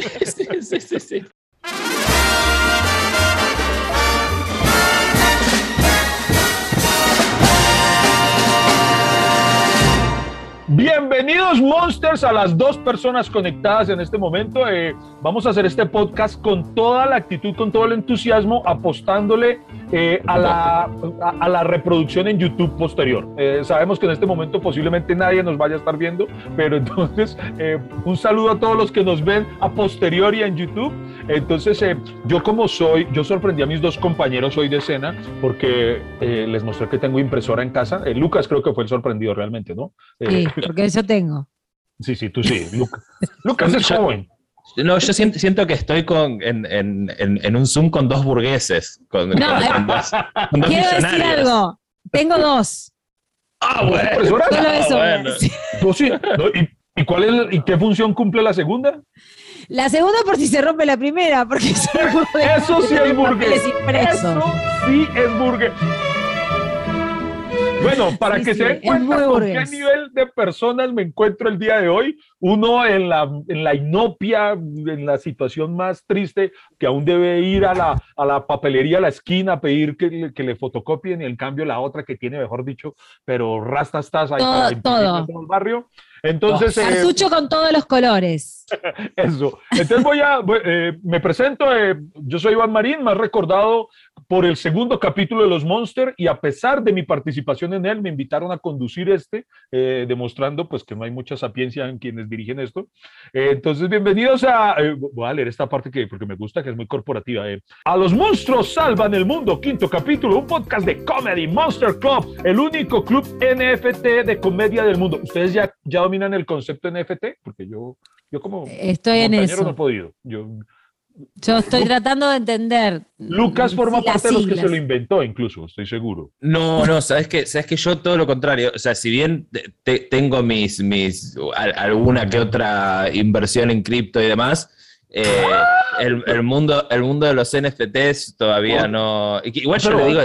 sí, sí, sí. Bienvenidos Monsters a las dos personas conectadas en este momento. Eh, vamos a hacer este podcast con toda la actitud, con todo el entusiasmo, apostándole eh, a, la, a, la reproducción en YouTube posterior. Eh, sabemos que en este momento posiblemente nadie nos vaya a estar viendo, pero entonces un saludo a todos los que nos ven a posteriori en YouTube. Entonces yo como soy, yo sorprendí a mis dos compañeros hoy de escena porque les mostré que tengo impresora en casa. Lucas creo que fue el sorprendido realmente, ¿no? Sí porque eso tengo. Sí, sí, tú sí. Lucas es joven. No, yo siento, siento, que estoy con, en, en, en, un Zoom con dos burgueses. Con, no, con, con dos, quiero decir algo. Tengo dos. Ah, bueno. Solo eso. Ah, bueno. sí. ¿Y, ¿Y, cuál es, ¿Y qué función cumple la segunda? La segunda por si se rompe la primera, porque eso, eso sí es burgués. Eso sí es burgués. Bueno, para que se den cuenta con qué nivel de personas me encuentro el día de hoy, uno en la, en la inopia, en la situación más triste, que aún debe ir a la, a la papelería a la esquina a pedir que, que le fotocopien y en cambio la otra que tiene, mejor dicho, pero rastas estás ahí todo, el barrio. Entonces, eh, con todos los colores. Eso. Entonces voy a, eh, me presento, eh, yo soy Iván Marín, más recordado por el segundo capítulo de Los Monster y a pesar de mi participación en él, me invitaron a conducir este, eh, demostrando pues que no hay mucha sapiencia en quienes dirigen esto. Eh, entonces, bienvenidos a, eh, voy a leer esta parte que porque me gusta, que es muy corporativa. a Los Monstruos Salvan el Mundo, quinto capítulo, un podcast de Comedy Monster Club, el único club NFT de comedia del mundo. ¿Ustedes ya, ya dominan el concepto NFT? Porque yo, yo como Estoy en eso. no he podido. Yo, yo estoy tratando de entender. Lucas forma parte de los que se lo inventó, incluso, estoy seguro. No, no, sabes que, sabes que yo todo lo contrario. O sea, si bien tengo mis, mis alguna que otra inversión en cripto y demás, eh, el, mundo, el mundo de los NFTs todavía no. Igual yo le digo.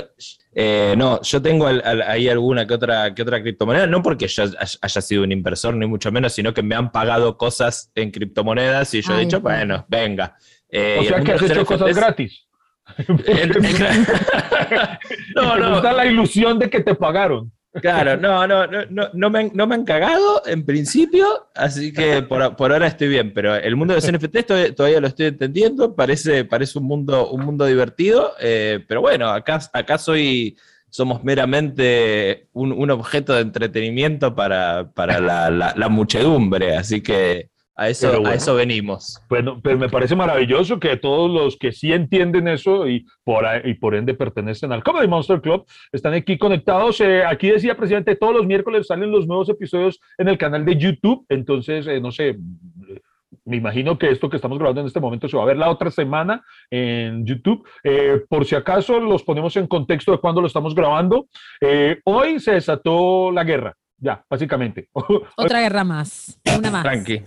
Eh, no, yo tengo ahí alguna que otra, que otra criptomoneda, no porque yo haya sido un inversor, ni mucho menos, sino que me han pagado cosas en criptomonedas y yo he dicho, bueno, venga. Eh, o sea que has hecho cosas gratis. no, no. da la ilusión de que te pagaron. Claro, no, no, no, no, me, no me han cagado en principio, así que por, ahora estoy bien, pero el mundo de los NFTs todavía, lo estoy entendiendo, parece, parece un, mundo, un mundo divertido, eh, pero bueno, acá, acá soy, somos meramente un, objeto de entretenimiento para, para la, la muchedumbre, así que a eso, a eso venimos. Bueno, pero me parece maravilloso que todos los que sí entienden eso y por, y por ende pertenecen al Comedy Monster Club están aquí conectados. Eh, aquí decía presidente, todos los miércoles salen los nuevos episodios en el canal de YouTube. Entonces, eh, no sé, me imagino que esto que estamos grabando en este momento se va a ver la otra semana en YouTube. Eh, por si acaso los ponemos en contexto de cuándo lo estamos grabando. hoy se desató la guerra. Ya, básicamente. Otra guerra más. Una más. Tranqui.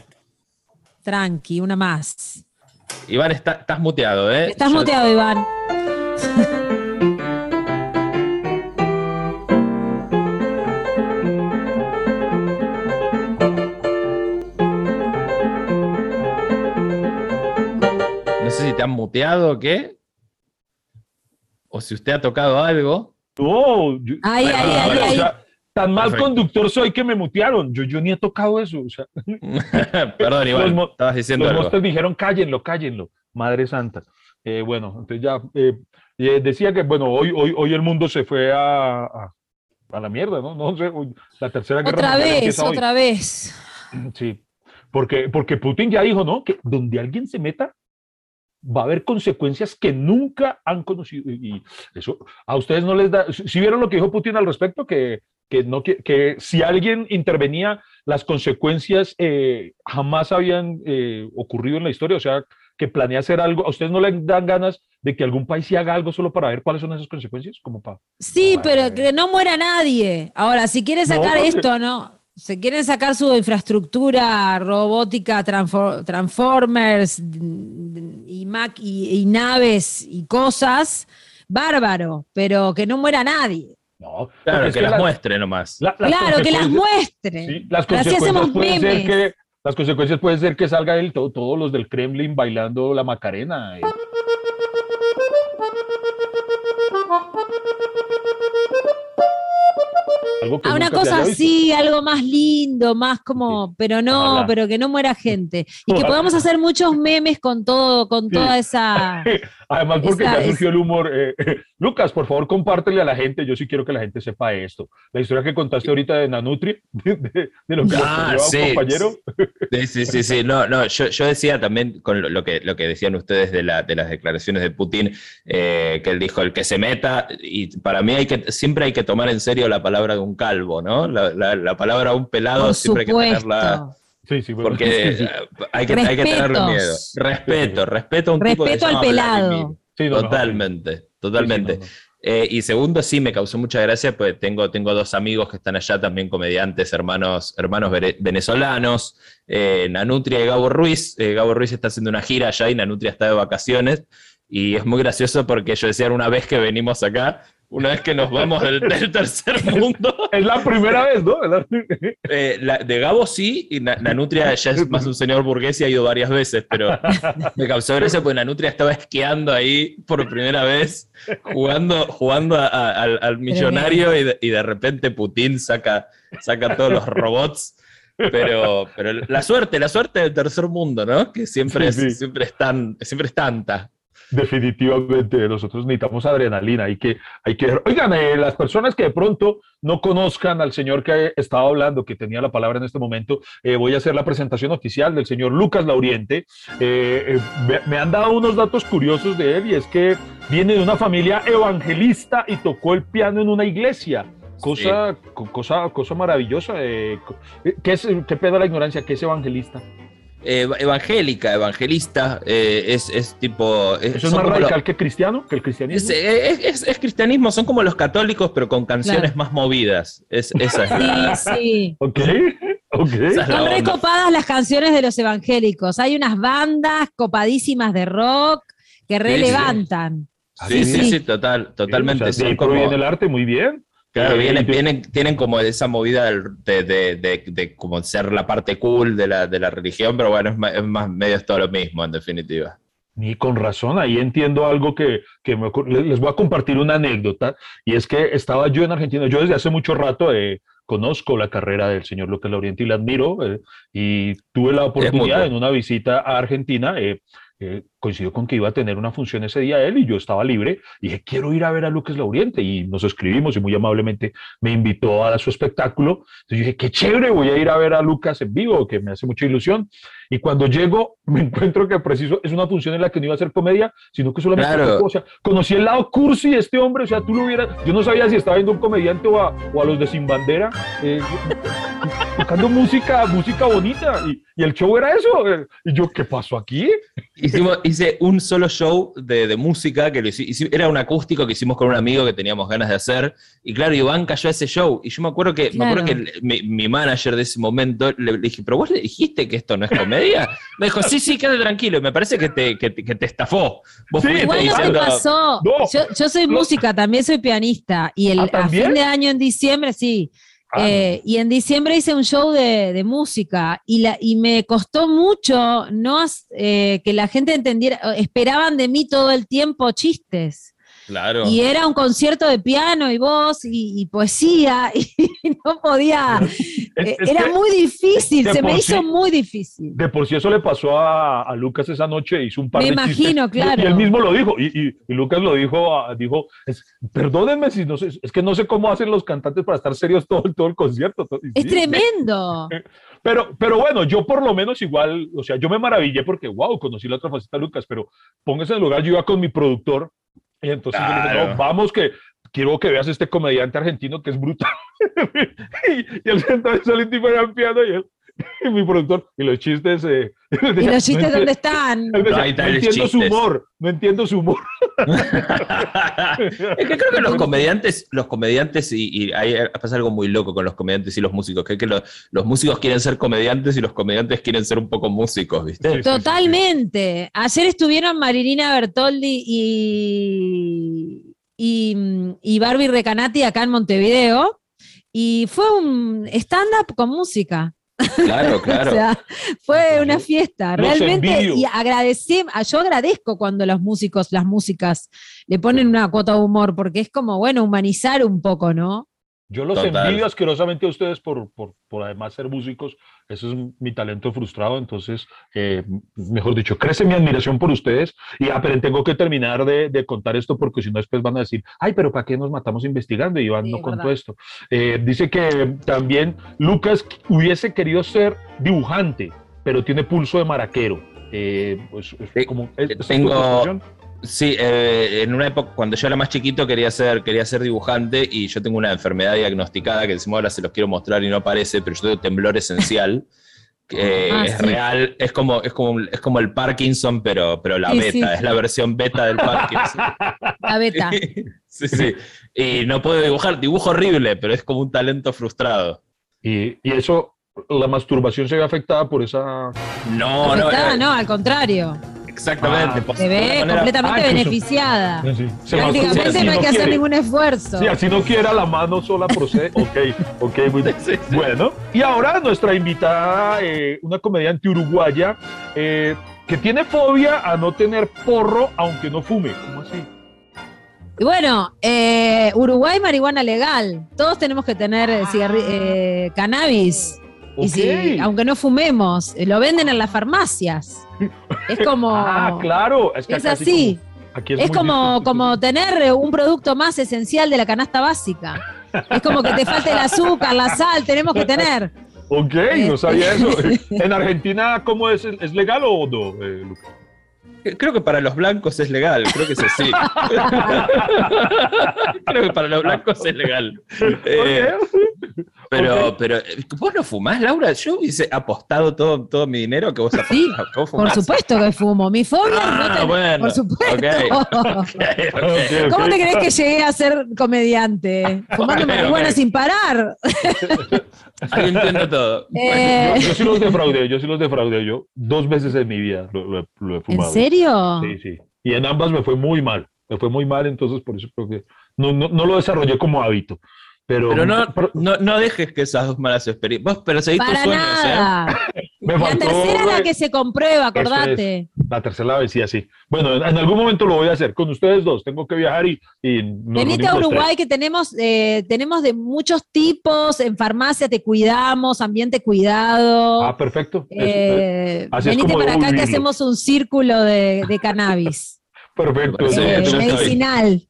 Tranqui, una más. Iván, estás muteado, ¿eh? Estás muteado, Iván. No sé si te han muteado o qué. O si usted ha tocado algo. No, ay, ay, ay, Tan mal conductor soy que me mutearon. Yo, yo ni he tocado eso. Perdón, Iván, los, estabas diciendo los algo. dijeron cállenlo, cállenlo, Madre Santa. Eh, bueno, entonces ya eh, eh, decía que, bueno, hoy, hoy, hoy el mundo se fue a, a, la mierda, ¿no? No sé, la tercera guerra Otra vez, otra vez. Sí, porque, porque Putin ya dijo, ¿no? Que donde alguien se meta, va a haber consecuencias que nunca han conocido. Y eso a ustedes no les da. Si vieron lo que dijo Putin al respecto, que que, no, que, si alguien intervenía, las consecuencias eh, jamás habían eh, ocurrido en la historia, o sea, que planea hacer algo, ¿a ustedes no le dan ganas de que algún país sí haga algo solo para ver cuáles son esas consecuencias? Como para, sí, pero que no muera nadie. Ahora, si quiere sacar esto, ¿no? Se quieren sacar su infraestructura robótica, transformers y, y naves y cosas, bárbaro, pero que no muera nadie. No, claro, que, las muestre nomás. claro, que las muestre. las consecuencias pueden ser que las consecuencias pueden ser que salga él, todo, todos los del Kremlin bailando la Macarena. eh. Algo que Ah, una cosa así, algo más lindo, más como, pero no, Ojalá. pero que no muera gente. Y que podamos hacer muchos memes con todo, con Sí. toda esa. Además, porque Esa ya es- surgió el humor. eh, Lucas, por favor, compártele a la gente. Yo sí quiero que la gente sepa esto. La historia que contaste ahorita de Nanutri, de, de- de lo que Ah, a sí. compañero. Sí, sí, sí, sí. No, no, yo, yo decía también con lo, lo que, lo que decían ustedes de, la, de las declaraciones de Putin, eh, que él dijo el que se meta, y para mí hay que, siempre hay que tomar en serio la palabra de un calvo, ¿no? La, la- la palabra de un pelado Por siempre hay que tenerla. Sí, sí, bueno, Porque sí, sí. eh, hay que, hay que tenerle miedo. Respeto, respeto a un tipo que Respeto al pelado. Vladimir. Sí, no, no, Totalmente, sí, totalmente. sí, no, no. Eh, y segundo, sí, me causó mucha gracia, pues tengo, tengo dos amigos que están allá, también comediantes, hermanos, hermanos venezolanos, eh, Nanutria y Gabo Ruiz. Eh, Gabo Ruiz está haciendo una gira allá y Nanutria está de vacaciones. Y es muy gracioso porque ellos decían una vez que venimos acá, una vez que nos vamos del, del tercer mundo, Es la primera vez, ¿no? Eh, la- de Gabo sí, y Na- Nanutria ya es más un señor burgués y ha ido varias veces, pero me causó gracia porque Nanutria estaba esquiando ahí por primera vez, jugando, jugando a- a- al, al millonario y de, y de repente Putin saca, saca todos los robots. Pero, pero la suerte, la suerte del tercer mundo, ¿no? Que siempre, Sí, sí. es, siempre, es tan, siempre es tanta. Definitivamente, nosotros necesitamos adrenalina. Hay que, hay que, oigan, eh, las personas que de pronto no conozcan al señor que estaba hablando, que tenía la palabra en este momento, eh, voy a hacer la presentación oficial del señor Lucas Lauriente. Eh, me, me han dado unos datos curiosos de él y es que viene de una familia evangelista y tocó el piano en una iglesia. Cosa, co- cosa, cosa maravillosa. ¿qué, es, ¿Qué pedo la ignorancia? ¿Qué es evangelista? Eh, evangélica, evangelista, eh, es, es tipo... ¿Eso es más radical que cristiano? ¿Que el cristianismo? Es, es- es- es cristianismo, son como los católicos, pero con canciones Claro. más movidas. Es, esa es la- Sí, sí. Ok, ok. Es Son recopadas las canciones de los evangélicos. Hay unas bandas copadísimas de rock que sí. relevantan. Sí, sí, sí, Sí. total, totalmente. O sea, de ahí Son como- proviene el arte, muy bien. Claro, Eh, vienen, yo- vienen- tienen como esa movida de, de- de- de como ser la parte cool de la, de la religión, pero bueno, es más, es más medio es todo lo mismo, en definitiva. Ni con razón, ahí entiendo algo que, que me ocur- les voy a compartir una anécdota, y es que estaba yo en Argentina, yo desde hace mucho rato eh, conozco la carrera del señor Lucas Lauriente y la admiro, eh, y tuve la oportunidad en una visita a Argentina, eh, eh, coincidió con que iba a tener una función ese día él y yo estaba libre, y dije, quiero ir a ver a Lucas Lauriente, y nos escribimos y muy amablemente me invitó a su espectáculo, entonces yo dije, qué chévere, voy a ir a ver a Lucas en vivo, que me hace mucha ilusión, y cuando llego, me encuentro que preciso es una función en la que no iba a hacer comedia, sino que solamente Claro. o sea, conocí el lado cursi de este hombre, o sea, tú lo hubieras, yo no sabía si estaba viendo un comediante o a, o a los de Sin Bandera, eh, tocando música, música bonita, y, y el show era eso, eh, y yo, ¿qué pasó aquí? Hicimos, hice un solo show de, de música, que lo hici- era un acústico que hicimos con un amigo que teníamos ganas de hacer, y claro, Iván cayó a ese show, y yo me acuerdo que, me acuerdo que Claro. el- mi, mi manager de ese momento le, le dije, pero vos le dijiste que esto no es comedia, me dijo, sí, sí, quédate tranquilo, y me parece que te, que te, que te estafó. Vos Sí, Igual no diciendo- pasó. No. Yo, yo soy No. música, también soy pianista. Y el, ¿Ah, a fin de año, en diciembre, sí. Ah, Eh, y en diciembre hice un show de, música y, la, y me costó mucho no eh, que la gente entendiera, esperaban de mí todo el tiempo chistes. Claro. Y era un concierto de piano y voz y, y poesía y no podía. Es- eh, es era que muy difícil, se me hizo sí- muy difícil. De por sí eso le pasó a, a Lucas esa noche, hizo un par Me de imagino, chistes, claro. Y, él mismo lo dijo, y, y- y Lucas lo dijo, ah, dijo, es- perdónenme si no sé, es que no sé cómo hacen los cantantes para estar serios todo, todo el concierto. todo- Es sí. tremendo. Pero, pero bueno, yo por lo menos igual, o sea, yo me maravillé porque, wow, conocí la otra faceta de Lucas, pero póngase en el lugar, yo iba con mi productor, y entonces yo le dije, no, vamos que quiero que veas este comediante argentino que es brutal. y, y él sentado solito y fuera piano y él, y mi productor, y los chistes... eh, ¿Y los chistes dónde están? No entiendo su chistes". humor, no entiendo su humor. es que creo que los comediantes, los comediantes, y, y ahí pasa algo muy loco con los comediantes y los músicos, que es que lo- los músicos quieren ser comediantes y los comediantes quieren ser un poco músicos, ¿viste? Sí, sí, Totalmente. Ayer estuvieron Marilina Bertoldi y, y, y Barbie Recanati acá en Montevideo y fue un stand-up con música. Claro, claro. o sea, fue una fiesta. Los Realmente, envidio. y agradecé, yo agradezco cuando los músicos, las músicas le ponen una cuota de humor, porque es como, bueno, humanizar un poco, ¿no? Yo los Total. envidio asquerosamente a ustedes por, por, por además ser músicos. Eso es mi talento frustrado. Entonces, eh, mejor dicho, crece mi admiración por ustedes. Y ah, pero tengo que terminar de, de contar esto porque si no después van a decir, ay, pero ¿para qué nos matamos investigando? Y Iván Sí, no contó esto. Eh, dice que también Lucas hubiese querido ser dibujante, pero tiene pulso de maraquero. Eh, pues, es Sí, como, ¿es- tengo-? Sí, eh, en una época, cuando yo era más chiquito, quería ser, quería ser dibujante y yo tengo una enfermedad diagnosticada que decimos ahora se los quiero mostrar y no parece, pero yo tengo temblor esencial. que Ah, es sí. real, es como, es, como, es como el Parkinson, pero, pero la Sí, beta, sí. es la versión beta del Parkinson. La beta. sí, sí. Y no puedo dibujar, dibujo horrible, pero es como un talento frustrado. Y, y eso, la masturbación se ve afectada por esa... No, no, Afectada, eh, no, al contrario. Exactamente. Ah. por- Se ve completamente Ah, beneficiada. Sí, Prácticamente no hay que hacer ningún esfuerzo. Sí, así no quiera la mano sola procede. Ok, ok, muy bien. Sí, sí. Bueno, y ahora nuestra invitada, eh, una comediante uruguaya, eh, que tiene fobia a no tener porro aunque no fume. ¿Cómo así? Y bueno, eh, Uruguay, marihuana legal. Todos tenemos que tener eh, cigarri- eh, cannabis. Y Ok. si, aunque no fumemos, eh, lo venden en las farmacias. Es como. Ah, claro. Es, que así. como- aquí es como, como tener eh, un producto más esencial de la canasta básica. Es como que te falta el azúcar, la sal, tenemos que tener. Ok, no sabía eso. ¿En Argentina cómo es? ¿Es legal o no, eh, Lucas? Creo que para los blancos es legal, creo que es así. creo que para los blancos es legal. Eh, pero, pero, eh, ¿vos no fumás, Laura? Yo hubiese apostado todo, todo mi dinero que vos Sí, apostás. que vos Por supuesto que fumo. Mi fobia es Ah, no bueno. Por supuesto. ¿Cómo te crees que llegué a ser comediante? Fumando marihuana sin parar. Ahí entiendo todo. Eh, Yo, yo sí los defraudé, yo sí los defraudé. Yo dos veces en mi vida lo, lo he- lo he ¿En fumado. Sí, sí. Y en ambas me fue muy mal. Me fue muy mal, entonces por eso creo que no, no, no lo desarrollé como hábito. Pero, Pero no, pero no, no dejes que esas dos malas experiencias. Vos perseguís tus Para sueños, ¿eh? nada. me La faltó tercera es la que se comprueba, acordate. la tercera vez, sí, así. Bueno, en, en algún momento lo voy a hacer con ustedes dos. Tengo que viajar y, y nos Venite a Uruguay que tenemos, eh, tenemos de muchos tipos, en farmacia te cuidamos, ambiente cuidado. Ah, perfecto. Eh, así es venite para acá que hacemos un círculo de, de cannabis, perfecto. Sí, eh, estoy. medicinal.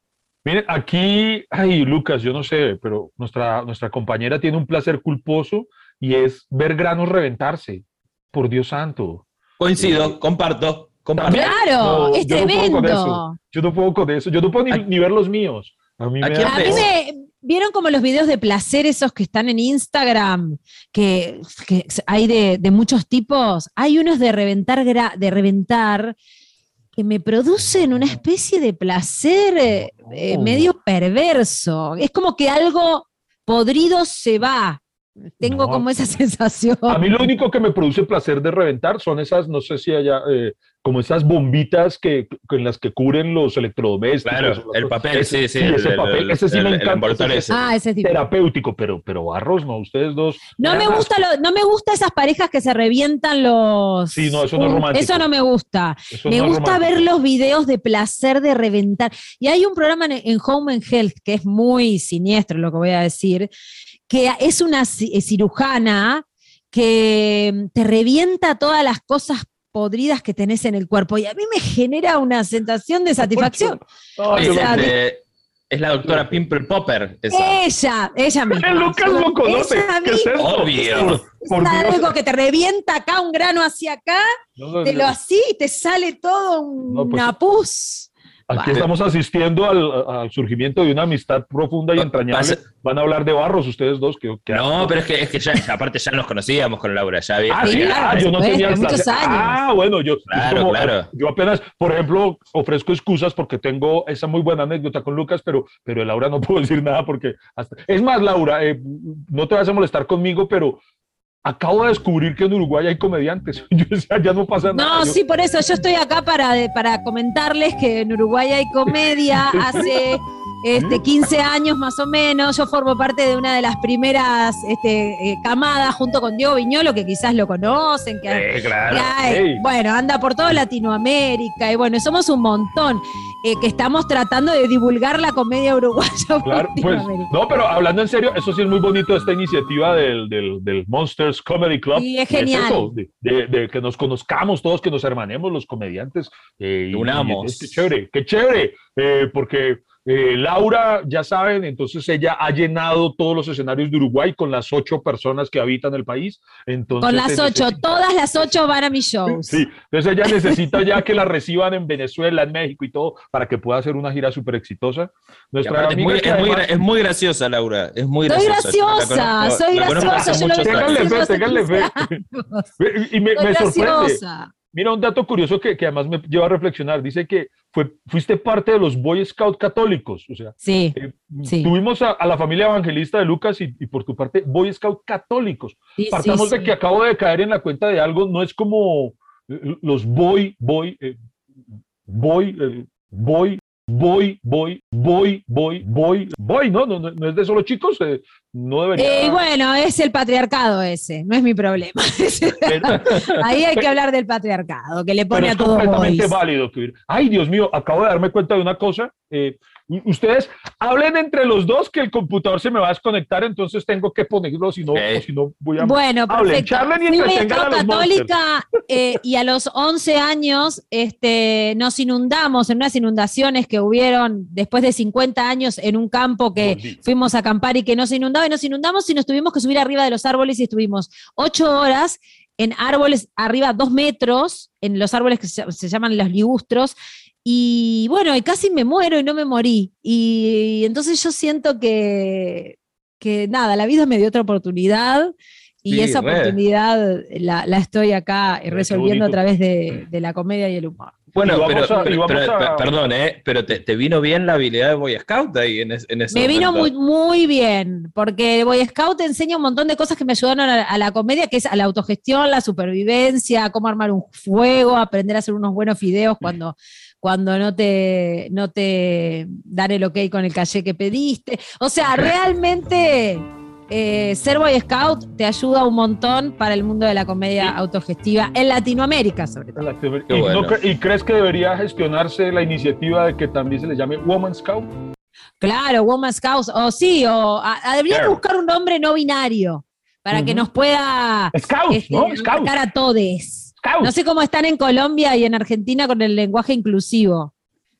Miren, aquí, ay, Lucas, yo no sé, pero nuestra, nuestra compañera tiene un placer culposo y es ver granos reventarse. Por Dios santo. Coincido, comparto. comparto. Claro, No, es yo no puedo con tremendo. eso. Yo no puedo con eso. Yo no puedo ni, ¿A- ni ver los míos. A mí me ¿A da- quién A mí ves? me vieron como los videos de placer esos que están en Instagram, que, que hay de, de muchos tipos. Hay unos de reventar, gra- de reventar que me producen una especie de placer eh, eh, No. medio perverso. Es como que algo podrido se va. Tengo No. como esa sensación. A mí lo único que me produce placer de reventar son esas, no sé si allá, eh, como esas bombitas que, con las que cubren los electrodomésticos. Claro, el papel, sí, sí. ese el- el- papel, ese sí el- me el encanta. ese ese. Ah, ese es tipo. terapéutico, pero, pero barros, no, ustedes dos. No me gusta lo- no me gusta esas parejas que se revientan los. Sí, no, eso no es Uh, romántico. Eso no me gusta. eso Me no gusta ver los videos de placer de reventar. Y hay un programa en, en Home and Health que es muy siniestro, lo que voy a decir, que es una eh, cirujana que mm, te revienta todas las cosas podridas que tenés en el cuerpo. Y a mí me genera una sensación de satisfacción. Ay, Es, o sea, es la doctora Pimple Popper. esa. Ella, ella misma. Lucas lo conoce. Ella ¿Qué es eso? Obvio. Es algo que te revienta acá, un grano hacia acá, No, no, te lo así y te sale todo un No, pues, napuz. Aquí estamos asistiendo al, al surgimiento de una amistad profunda y entrañable. pasa- Van a hablar de barros ustedes dos. Que, que- No, pero es que, es que ya, aparte ya nos conocíamos con Laura, ya había. Ah, sí, claro, ah, yo no supuesto, tenía el placer. años. Ah, bueno, yo, Claro, como- claro. yo apenas, por ejemplo, ofrezco excusas porque tengo esa muy buena anécdota con Lucas, pero, pero de Laura no puedo decir nada porque hasta... Es más, Laura, eh, no te vas a molestar conmigo, pero acabo de descubrir que en Uruguay hay comediantes. Yo decía, ya no pasa nada. No, Yo- sí, por eso yo estoy acá para, para comentarles que en Uruguay hay comedia. Hace este, 15 años más o menos. Yo formo parte de una de las primeras este, eh, camadas junto con Diego Viñolo, que quizás lo conocen. Que, Eh, claro. que hay- Ey. Bueno, anda por toda Latinoamérica y bueno, somos un montón eh, que estamos tratando de divulgar la comedia uruguaya. Claro, pues, Latinoamérica. no, pero hablando en serio, eso sí es muy bonito esta iniciativa del, del, del Monsters Comedy Club. Sí, es Y genial. eso, de, de- de que nos conozcamos todos, que nos hermanemos los comediantes. eh, y- Unamos. y es- qué chévere, qué chévere, eh, porque eh, Laura, ya saben, entonces ella ha llenado todos los escenarios de Uruguay con las ocho personas que habitan el país. Entonces, Con las ocho, necesita- todas las ocho van a mis shows. Sí, entonces ella necesita ya que la reciban en Venezuela, en México y todo, para que pueda hacer una gira súper exitosa. Nuestra es, amiga muy, es, muy, además- gra- es muy graciosa, Laura. Es muy Soy graciosa. Conozco- soy graciosa, yo lo Ténganle fe, ténganle 15 fe. Y me, Soy me sorprende. graciosa. Mira un dato curioso que, que además me lleva a reflexionar. Dice que fue, fuiste parte de los Boy Scout católicos. O sea, Sí, eh, Sí. tuvimos a, a la familia evangelista de Lucas y, y por tu parte Boy Scout católicos. sí, Partamos de que acabo de caer en la cuenta de algo. No es como eh, los Boy, Boy, eh, Boy, eh, Boy, Boy, Boy, Boy, Boy, Boy, Boy, ¿no? No, no, no es de solo chicos. eh, no debería. Eh, bueno, es el patriarcado ese, no es mi problema. Pero- Ahí hay que hablar del patriarcado, que le pone es a todo completamente boys. válido. Ay, Dios mío, acabo de darme cuenta de una cosa. eh, ustedes hablen entre los dos que el computador se me va a desconectar, entonces tengo que ponerlo, si no, Ok. o si no voy a... Bueno, Hablen, perfecto. charlen y los católica eh, y a los 11 años este, nos inundamos en unas inundaciones que hubieron después de 50 años en un campo que Maldito. fuimos a acampar y que nos inundaba y nos inundamos y nos tuvimos que subir arriba de los árboles y estuvimos ocho horas en árboles arriba dos metros, en los árboles que se, se llaman los ligustros. Y bueno, y casi me muero y no me morí. Y entonces yo siento que, que nada, la vida me dio otra oportunidad y Sí, esa re. oportunidad la, la estoy acá resolviendo a través de, de la comedia y el humor. Bueno, pero, a- y pero- vamos pero- a- perdón, ¿eh? Pero te, te vino bien la habilidad de Boy Scout ahí en, es- en ese Me vino muy, muy bien, porque Boy Scout te enseña un montón de cosas que me ayudaron a, a la comedia, que es a la autogestión, la supervivencia, cómo armar un fuego, aprender a hacer unos buenos fideos cuando, cuando no, te, no te dan el ok con el calle que pediste. O sea, realmente eh, ser Boy Scout te ayuda un montón para el mundo de la comedia autogestiva en Latinoamérica, sobre todo. ¿Y, Qué no bueno. cre- y crees que debería gestionarse la iniciativa de que también se le llame Woman Scout? Claro, Woman Scouts, o sí, o a- a- Claro. buscar un nombre no binario para que nos pueda Scouts, este, ¿no? A todes. No sé cómo están en Colombia y en Argentina con el lenguaje inclusivo.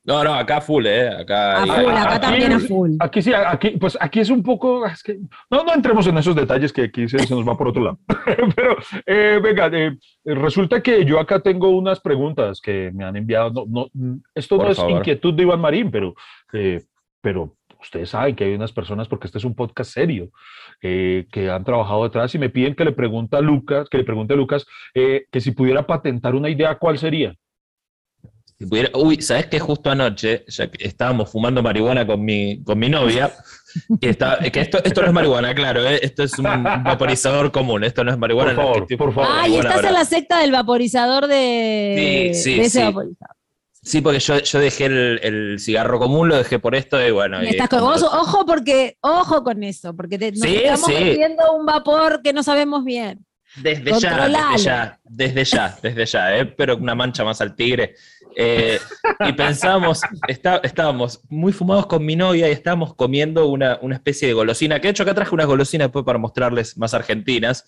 No, no, acá full, ¿eh? Acá, A full, acá aquí- también a full. Aquí sí, aquí, pues aquí es un poco, es que, no, no entremos en esos detalles que aquí se, se nos va por otro lado. Pero, eh, venga, eh, resulta que yo acá tengo unas preguntas que me han enviado. No, no, esto Por no es favor. inquietud de Iván Marín, pero, eh, pero ustedes saben que hay unas personas, porque este es un podcast serio, eh, que han trabajado detrás y me piden que le pregunte a Lucas, que le pregunte a Lucas eh, que si pudiera patentar una idea, ¿cuál sería? Si pudiera- uy, ¿sabes qué? Justo anoche, ya que estábamos fumando marihuana con mi, con mi novia, que, está, que esto, esto no es marihuana, claro, ¿eh? esto es un vaporizador común, esto no es marihuana. Por no es que favor, estoy por favor. fumando Ay, marihuana estás ahora. en la secta del vaporizador de, Sí, sí, de ese sí. vaporizador. Sí, porque yo, yo dejé el, el cigarro común, lo dejé por esto y bueno. y Estás con- como- ojo, porque, ojo con eso, porque te, nos Sí, estamos sí. metiendo un vapor que no sabemos bien. Desde ya, desde ya, desde ya, desde ya, ¿eh? pero una mancha más al tigre. Eh, y pensábamos, está- estábamos muy fumados con mi novia y estábamos comiendo una, una especie de golosina, que de hecho acá traje unas golosinas para mostrarles más argentinas,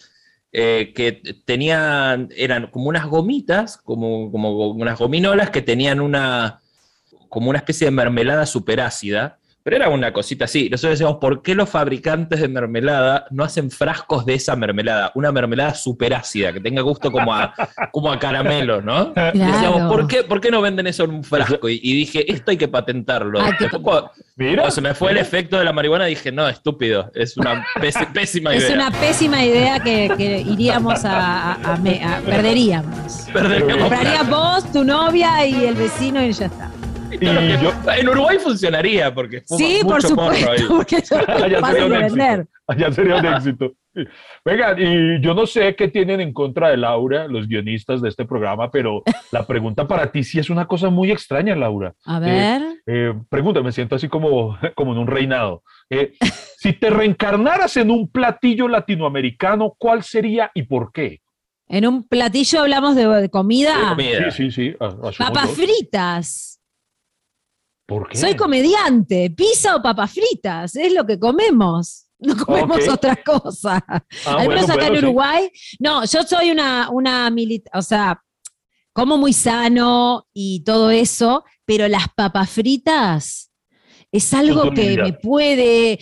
eh, que tenían, eran como unas gomitas, como, como unas gominolas que tenían una, como una especie de mermelada superácida, pero era una cosita así. Nosotros decíamos, ¿por qué los fabricantes de mermelada no hacen frascos de esa mermelada? Una mermelada superácida, que tenga gusto como a, como a caramelo, ¿no? Decíamos. ¿por qué, ¿por qué no venden eso en un frasco? Y, y dije, esto hay que patentarlo. Hay que Después, cuando, Mira, cuando se me fue el efecto de la marihuana, dije, no, estúpido, es una pés- pésima Es idea. una pésima idea que, que iríamos a, a- a me- a- perderíamos. Perderíamos Compraría vos, tu novia y el vecino y ya está. Y yo, En Uruguay funcionaría, porque Sí, por mucho ahí. supuesto, porque Allá sería un éxito. allá sería un éxito. Venga, y yo no sé qué tienen en contra de Laura, los guionistas de este programa, pero la pregunta para ti sí es una cosa muy extraña, Laura. A ver. Eh, pregunta, me siento así como, como en un reinado. Eh, si te reencarnaras en un platillo latinoamericano, ¿cuál sería y por qué? En un platillo hablamos de, de comida. De comida. Sí, sí, sí. Papas fritas. ¿Por qué? Soy comediante. Pizza o papas fritas. Es lo que comemos. No comemos otra cosa. Ah, Al bueno, menos acá bueno, en sí. Uruguay. No, yo soy una, una militar, o sea, como muy sano y todo eso, pero las papas fritas es algo que me puede,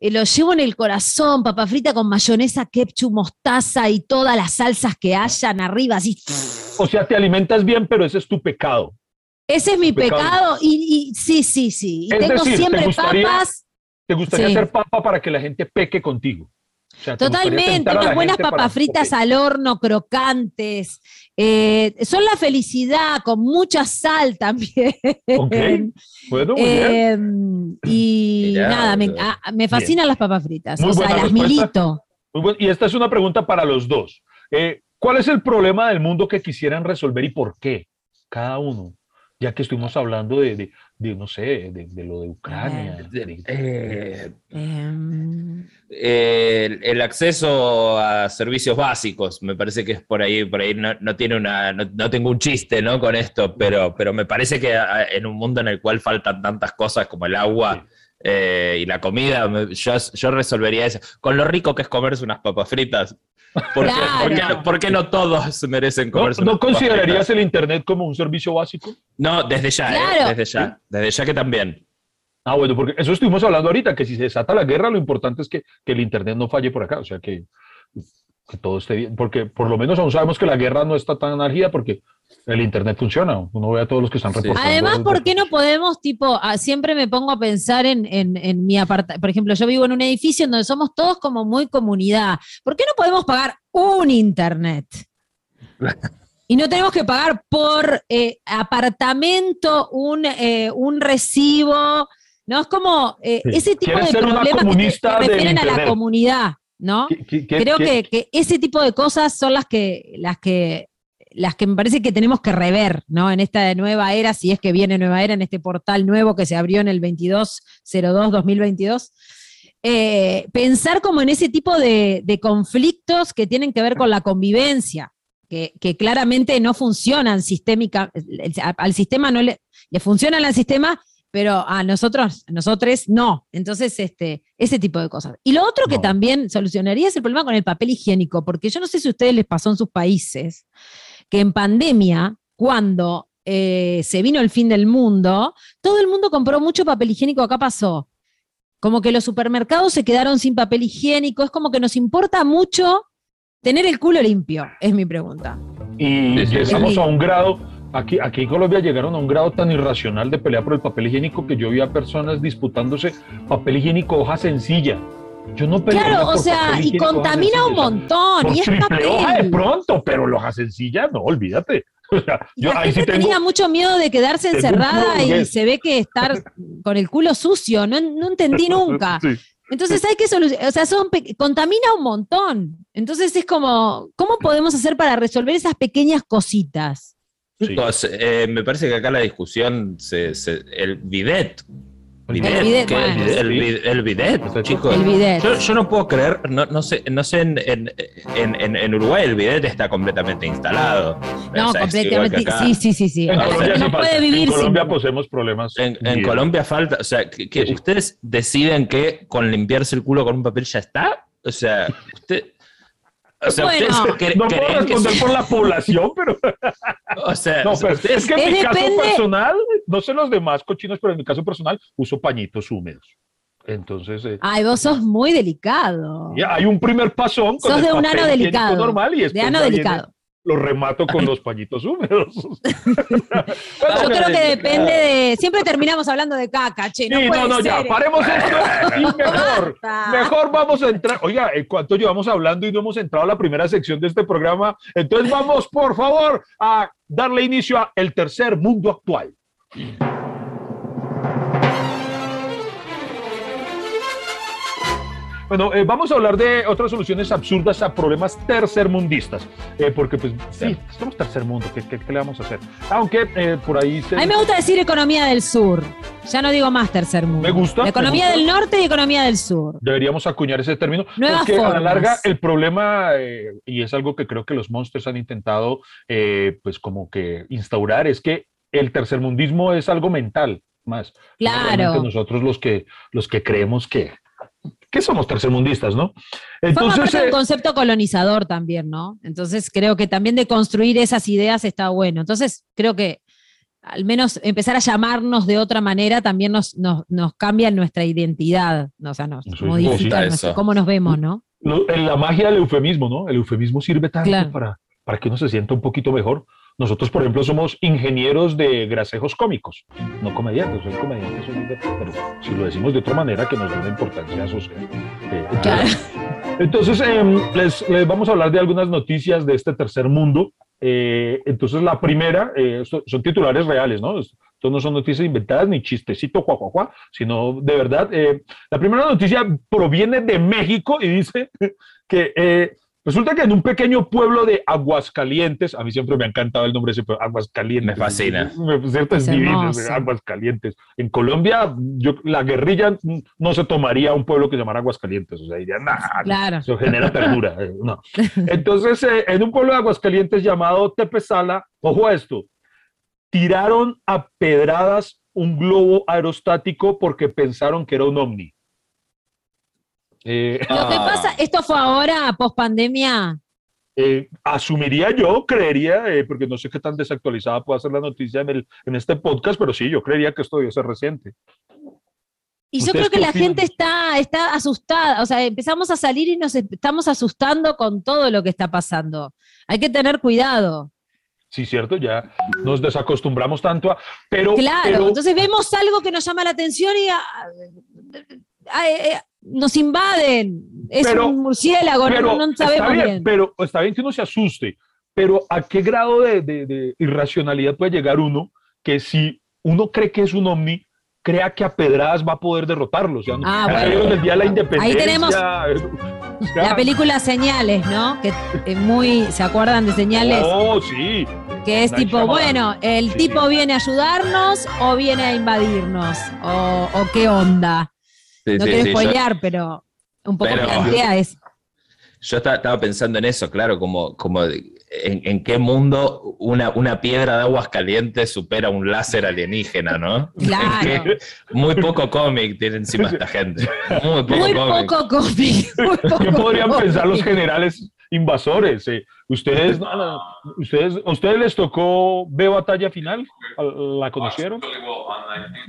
eh, lo llevo en el corazón, papa frita con mayonesa, ketchup, mostaza y todas las salsas que hayan arriba, así. O sea, te alimentas bien, pero ese es tu pecado. Ese es mi Pecado. pecado y, y sí, sí, sí. Y Es tengo decir, ¿te siempre gustaría- papas. ¿Te gustaría Sí. ser papa para que la gente peque contigo? O sea, ¿te gustaría Totalmente, unas buenas papas fritas al horno, crocantes. eh, son la felicidad, con mucha sal también. Ok, Bueno. Eh, y nada, me, fascinan las papas fritas. Muy o sea, las respuesta. milito. Muy buen- Y esta es una pregunta para los dos. Eh, ¿Cuál es el problema del mundo que quisieran resolver y por qué? Cada uno. Ya que estuvimos hablando de, de- de, no sé, de, de lo de Ucrania. De- de- eh, Em, el, el acceso a servicios básicos, me parece que es por ahí, por ahí no, no tiene una, no, no tengo un chiste ¿no? con esto, pero, pero me parece que en un mundo en el cual faltan tantas cosas como el agua eh, y la comida, me- yo, yo resolvería eso. Con lo rico que es comerse unas papas fritas. ¿Por, qué, Claro. por qué no- por qué no todos merecen ¿No, comerse ¿no unas papas considerarías fritas? el Internet como un servicio básico? No, desde ya, eh, Claro. desde ya, desde ya que también. Ah, bueno, porque eso estuvimos hablando ahorita, que si se desata la guerra, lo importante es que, que el Internet no falle por acá, o sea, que, que todo esté bien, porque por lo menos aún sabemos que la guerra no está tan árgida porque el Internet funciona, uno ve a todos los que están Sí. reportando. Además, ¿por qué no podemos, tipo, ah, siempre me pongo a pensar en, en, en mi apartamento? Por ejemplo, yo vivo en un edificio en donde somos todos como muy comunidad. ¿Por qué no podemos pagar un internet? Y no tenemos que pagar por eh, apartamento un, eh, un recibo. No es como eh, Sí. ese tipo ¿Quieres de ser problemas que, comunista refieren a la comunidad, ¿no? ¿Qué- qué- qué- Creo qué- que, que ese tipo de cosas son las que, las que, las que me parece que tenemos que rever, ¿no? En esta nueva era, si es que viene nueva era, en este portal nuevo que se abrió en el 2202-2022. eh, pensar como en ese tipo de, de conflictos que tienen que ver con la convivencia, que, que claramente no funcionan sistémica, al sistema no le, le funcionan al sistema, pero a nosotros, a nosotros no. Entonces, este, ese tipo de cosas. Y lo otro que también solucionaría es el problema con el papel higiénico, porque yo no sé si a ustedes les pasó en sus países, que en pandemia, cuando eh, se vino el fin del mundo, todo el mundo compró mucho papel higiénico, acá pasó. Como que los supermercados se quedaron sin papel higiénico, es como que nos importa mucho tener el culo limpio, es mi pregunta. Y Sí, sí, llegamos sí. a un grado, aquí, aquí en Colombia llegaron a un grado tan irracional de pelea por el papel higiénico que yo vi a personas disputándose papel higiénico hoja sencilla. Yo no Claro, o sea, papel y contamina un montón, Por y es triple hoja de papel. pronto, pero la hoja sencilla, no, olvídate. O sea, yo la ahí sí gente tengo, tenía mucho miedo de quedarse encerrada y se ve que estar con el culo sucio, no, no entendí nunca. Sí. Entonces hay que solucionar, o sea, son contamina un montón. Entonces es como, ¿cómo podemos hacer para resolver esas pequeñas cositas? Sí. Chicos, eh, me parece que acá la discusión, se, se- el bidet. El, bid- el bidet, chicos. El bidet. Yo, yo no puedo creer, no, no sé, no sé en, en, en- Uruguay el bidet está completamente instalado. No, O sea, completamente. acá. Sí, sí, sí, sí. En Colombia no puede vivir En Colombia sin. poseemos problemas. En. Colombia falta, o sea, que, que Sí, sí. ustedes deciden que con limpiarse el culo con un papel ya está. O sea, usted. O sea, Bueno. ustedes No puedo responder son- por la población, pero O sea, no, pero ustedes es que en mi caso depende- personal, no sé los demás cochinos, pero en mi caso personal uso pañitos húmedos. Entonces, eh, Ay, vos sos muy delicado. ya hay un primer pasón con Sos el de un ano delicado. normal y De ano delicado. Lo remato con los pañitos húmedos. Yo creo que depende de. Siempre terminamos hablando de caca, che. No, Sí, puede no, no, ya, paremos esto y mejor, mejor vamos a entrar. Oiga, ¿en ¿cuánto llevamos hablando y no hemos entrado a la primera sección de este programa? Entonces vamos, por favor, a darle inicio a El Tercer Mundo Actual. Bueno, eh, vamos a hablar de otras soluciones absurdas a problemas tercermundistas, eh, porque pues sí, somos tercer mundo, ¿qué, qué, qué le vamos a hacer? Aunque eh, por ahí se... A mí me gusta decir economía del sur. Ya no digo más tercer mundo. Me gusta, La economía gusta. del norte y economía del sur. Deberíamos acuñar ese término, Nuevas porque a la formas. larga el problema, eh, y es algo que creo que los monsters han intentado, eh, pues como que instaurar, es que el tercermundismo es algo mental más. Claro. Nosotros los que, los que creemos que, que somos tercermundistas, ¿no? Entonces, un eh, concepto colonizador también, ¿no? Entonces creo que también de construir esas ideas está bueno. Entonces creo que al menos empezar a llamarnos de otra manera también nos, nos, nos cambia nuestra identidad, o sea, nos modifica nuestro- cómo nos vemos, ¿no? la magia del eufemismo, ¿no? El eufemismo sirve tanto Claro. para, para que uno se sienta un poquito mejor. Nosotros, por ejemplo, somos ingenieros de grasejos cómicos, no comediantes, soy comediante, soy- pero si lo decimos de otra manera, que nos dé una importancia social. Eh, Claro. Entonces, em, les, les vamos a hablar de algunas noticias de este tercer mundo. Eh, entonces, la primera, eh, son titulares reales, ¿no? Esto no son noticias inventadas ni chistecito, juá, juá, juá, sino de verdad. eh, la primera noticia proviene de México y dice que eh, resulta que en un pequeño pueblo de Aguascalientes, a mí siempre me ha encantado el nombre de ese pueblo, Aguascalientes. Me fascina. Cierto, es Es divino, hermoso. Aguascalientes. En Colombia, yo, la guerrilla no se tomaría un pueblo que se llamara Aguascalientes, o sea, diría, nah, Claro. eso genera ternura. eh, no. Entonces, eh, en un pueblo de Aguascalientes llamado Tepezala, ojo a esto, tiraron a pedradas un globo aerostático porque pensaron que era un ovni. Eh, Lo que Ah. pasa, esto fue ahora, post pandemia. eh, asumiría yo, creería, eh, porque no sé qué tan desactualizada puede ser la noticia en, el, en este podcast, pero sí, yo creería que esto debe ser reciente. Y yo ¿Ustedes creo que la gente está, está asustada, o sea, empezamos a salir y nos estamos asustando con todo lo que está pasando. Hay que tener cuidado. Sí, cierto, ya nos desacostumbramos tanto a... Pero, Claro, pero- entonces vemos algo que nos llama la atención y ah, ah, eh, eh, nos invaden. Es Pero- un murciélago, no- pero no, sabemos bien, bien. Pero está bien que uno se asuste, pero ¿a qué grado de, de- de irracionalidad puede llegar uno que si uno cree que es un ovni, crea que a pedradas va a poder derrotarlo? O sea, Ah, bueno. el día de la independencia. tenemos o sea, La película Señales, ¿no? Que es muy, ¿se acuerdan de Señales? Oh, sí. que es tipo, bueno, el Sí, tipo viene a ayudarnos o viene a invadirnos, o, o qué onda. Sí, No sí, quiero sí, yo- spoilear, pero un poco Pero- plantea eso. Yo esta- estaba pensando en eso, claro, como, como en, en qué mundo una, una piedra de aguas calientes supera un láser alienígena, ¿no? Claro. Que muy poco cómic tiene encima esta gente. Muy poco Muy cómic. poco cómic. muy poco ¿Qué podrían cómic. pensar los generales invasores? eh? ¿Ustedes, no, no, ustedes, ¿A ustedes les tocó ver batalla final? ¿La conocieron?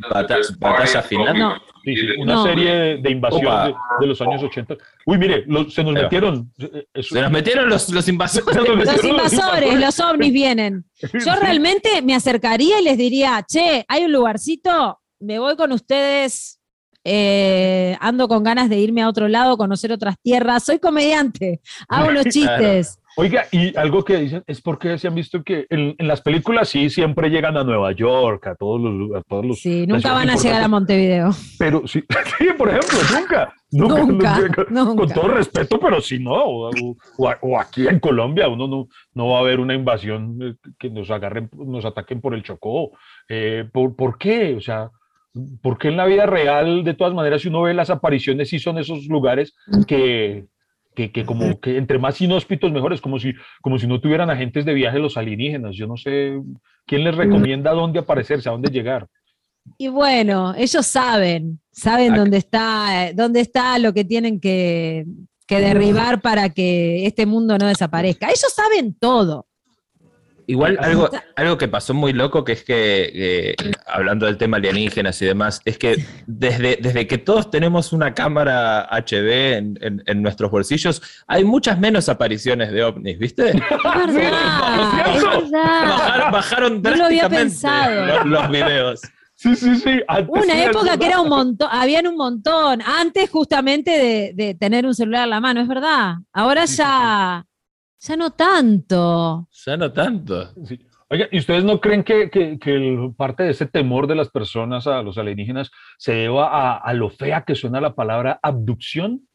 Bata- batalla final. No. Sí, sí, una No. serie de, de invasión de, de los años 80. Uy, mire, lo- se nos Pero- metieron. eso- Se nos metieron los, los invasores. Se nos Los invasores, los ovnis vienen. Yo realmente me acercaría y les diría, che, hay un lugarcito, me voy con ustedes, eh, ando con ganas de irme a otro lado, conocer otras tierras, soy comediante, hago unos chistes. Oiga, y algo que dicen es porque se han visto que en, en las películas sí siempre llegan a Nueva York, a todos los lugares, todos los. Sí, nunca van a llegar a Montevideo. Pero sí, sí, por ejemplo, nunca. Nunca. Nunca, nunca. Con nunca. todo respeto, pero si no, o, o- o aquí en Colombia, uno no, no va a haber una invasión eh, que nos agarren, nos ataquen por el Chocó. Eh, ¿por, ¿Por qué? O sea, ¿por qué en la vida real, de todas maneras, si uno ve las apariciones, sí son esos lugares que, que, que como que entre más inhóspitos mejores, como si, como si no tuvieran agentes de viaje los alienígenas. Yo no sé quién les recomienda dónde aparecerse, a dónde llegar. Y bueno, ellos saben, saben dónde está, dónde está lo que tienen que, que derribar para que este mundo no desaparezca. Ellos saben todo. Igual algo, algo que pasó muy loco, que es que, eh, hablando del tema alienígenas y demás, es que desde, desde que todos tenemos una cámara HD en, en- en nuestros bolsillos, hay muchas menos apariciones de ovnis, ¿viste? Es verdad, es verdad. Bajaron, bajaron No lo había pensado. los, los videos. Sí, sí, sí. antes Una sí, época que era un montón, habían un montón, antes justamente de, de tener un celular a la mano, es verdad. Ahora Sí, sí, ya, ya no tanto. Ya no tanto. Sí. Oiga, ¿y ustedes no creen que, que- que el- parte de ese temor de las personas a los alienígenas se deba a, a lo fea que suena la palabra abducción?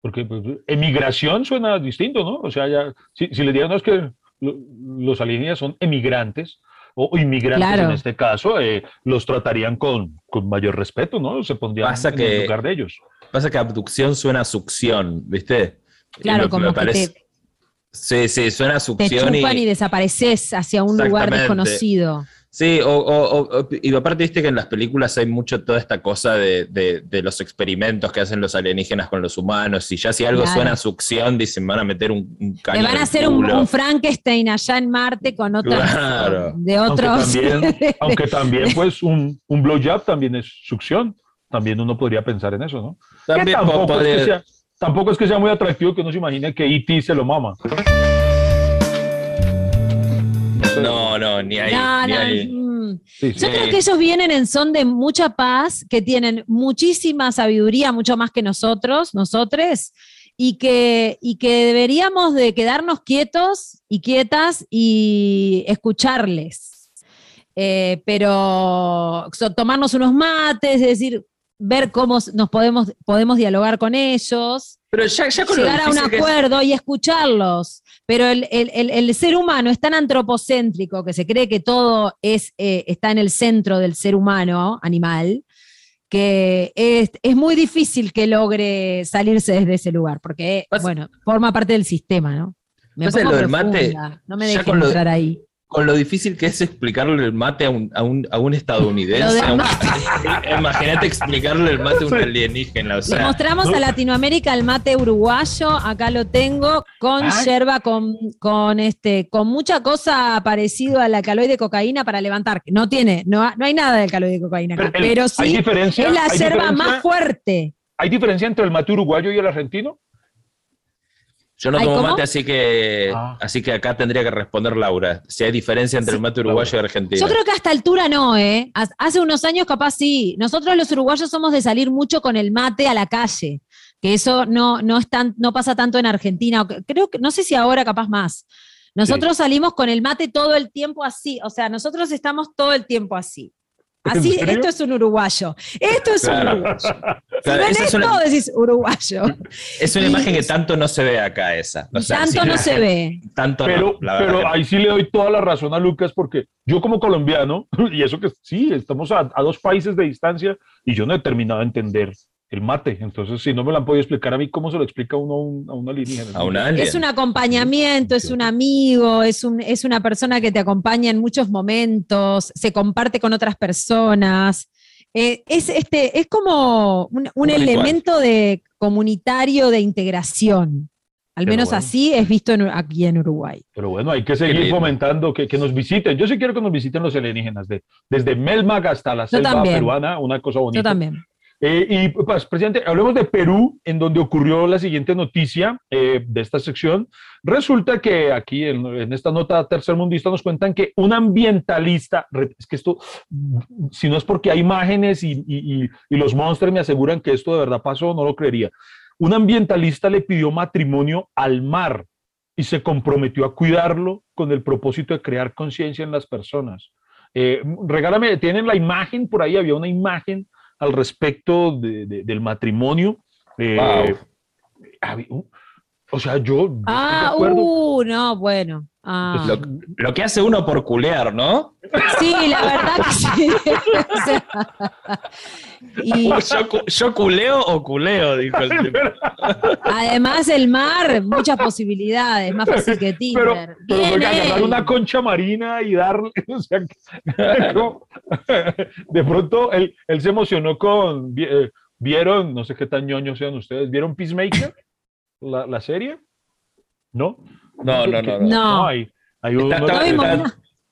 Porque pues, emigración suena distinto, ¿no? O sea, ya, si, si le no, es que los alienígenas son emigrantes o inmigrantes en este caso, eh, los tratarían con, con, mayor respeto, ¿no? Se pondrían en el lugar de ellos. Pasa que abducción suena a succión, ¿viste? Claro, como que te, Sí, sí, suena a succión. Te chupan y, desapareces hacia un lugar desconocido. Sí, o, y aparte viste que en las películas hay mucho toda esta cosa de, los experimentos que hacen los alienígenas con los humanos, y ya si algo suena a succión, dicen, van a meter un, un Le van a hacer un, Frankenstein allá en Marte con otros, de otros... Aunque también, pues, un, un blowjob también es succión, también uno podría pensar en eso, ¿no? También tampoco, es que sea, tampoco es que sea muy atractivo que uno se imagine que E.T. se lo mama. No, no, ni ahí. Mm. Yo creo que ellos vienen en son de mucha paz, que tienen muchísima sabiduría, mucho más que nosotros, nosotros, y que, y que deberíamos de quedarnos quietos y quietas y escucharles. Eh, pero tomarnos unos mates, es decir, ver cómo nos podemos, podemos dialogar con ellos, pero ya, llegar a un acuerdo y escucharlos. Pero el, ser humano es tan antropocéntrico que se cree que todo es, eh, está en el centro del ser humano, animal, que es, muy difícil que logre salirse desde ese lugar, porque, bueno, forma parte del sistema, ¿no? Me pongo lo del mate, no me dejes entrar ahí con lo difícil que es explicarle el mate a un, a un, a un estadounidense. Imagínate explicarle el mate a un alienígena. Le mostramos a Latinoamérica el mate uruguayo, acá lo tengo, con yerba, con, con, este, con mucha cosa parecido a la caloide de cocaína para levantar. No tiene, no, no hay nada de caloide de cocaína acá, pero, sí es la yerba más fuerte. ¿Hay diferencia entre el mate uruguayo y el argentino? Yo no tomo mate, así que, ah. así que acá tendría que responder Laura. Si hay diferencia entre el mate uruguayo y argentino. Yo creo que a esta altura no, ¿eh? Hace unos años capaz sí. Nosotros los uruguayos somos de salir mucho con el mate a la calle, que eso no, no, es no pasa tanto en Argentina. Creo que, no sé si ahora capaz más. Nosotros salimos con el mate todo el tiempo así, o sea, nosotros estamos todo el tiempo así. Así, esto es un uruguayo. Esto es un uruguayo. Si ven esto, decís uruguayo. Es una imagen que tanto no se ve acá esa. tanto no se ve. Tanto pero, pero ahí sí le doy toda la razón a Lucas porque yo como colombiano, y eso que sí, estamos a, a dos países de distancia y yo no he terminado de entender el mate. Entonces, si no me lo han podido explicar a mí, ¿cómo se lo explica uno a, un, alienígena? Es un acompañamiento, es un amigo, es, un, es una persona que te acompaña en muchos momentos, se comparte con otras personas. Eh, es, este, es como un, elemento de comunitario de integración. Al menos así es visto aquí en Uruguay. Pero bueno, hay que seguir fomentando que, que, nos visiten. Yo sí quiero que nos visiten los alienígenas, de, desde Melmac hasta la selva peruana, una cosa bonita. Yo también. Eh, y pues, presidente, hablemos de Perú, en donde ocurrió la siguiente noticia eh, de esta sección. Resulta que aquí en, esta nota tercermundista nos cuentan que un ambientalista, es que esto, si no es porque hay imágenes y, y, y los monsters me aseguran que esto de verdad pasó, no lo creería. Un ambientalista le pidió matrimonio al mar y se comprometió a cuidarlo con el propósito de crear conciencia en las personas. Eh, regálame, tienen la imagen por ahí, había una imagen al respecto del matrimonio. Eh, o sea, yo... Ah, uh, no, bueno. Ah. Lo, que hace uno por culear, ¿no? Sí, la verdad que sí. y... yo, culeo o culeo, dijo el tipo. Además, el mar, muchas posibilidades, más fácil que Tinder. Pero, pero agarrar una concha marina y darle. O sea, de pronto él, él, se emocionó con. Eh, ¿Vieron? No sé qué tan ñoños sean ustedes. ¿Vieron Peacemaker? La, la serie? ¿No? No, no, no. No, hay, hay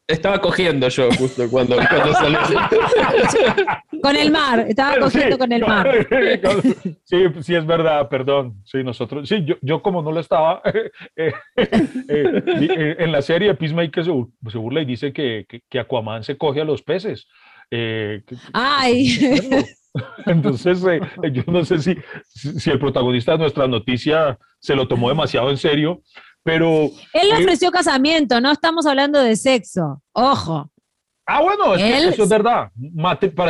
estaba, cogiendo yo justo cuando, cuando salí. con el mar, estaba cogiendo con el mar. Sí, sí, es verdad, perdón. Sí, nosotros, sí, yo, yo como no lo estaba, eh, eh, en la serie Peacemaker se, se burla y dice que, que, Aquaman se coge a los peces. Eh, Ay. Entonces, yo no sé si, si el protagonista de nuestra noticia se lo tomó demasiado en serio, pero. Él le ofreció casamiento, no estamos hablando de sexo. Ojo. Ah, bueno, eso es verdad.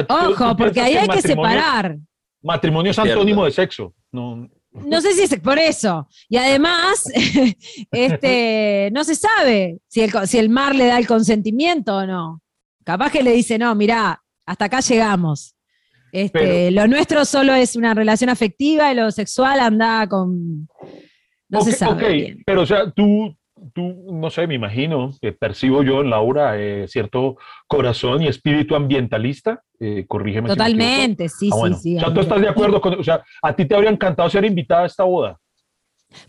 Ojo, porque ahí hay que separar. Matrimonio es antónimo de sexo. No, no sé si es por eso. Y además, este, no se sabe si el, si el mar le da el consentimiento o no. Capaz que le dice, no, mirá, hasta acá llegamos. Este, lo nuestro solo es una relación afectiva y lo sexual anda con... No se sabe. Pero o sea, tú, tú, no sé, me imagino, que percibo yo en Laura eh, cierto corazón y espíritu ambientalista. Eh, corrígeme. Totalmente, sí, ah, sí, sí. O sea, tú estás de acuerdo con, o sea, a ti te habría encantado ser invitada a esta boda.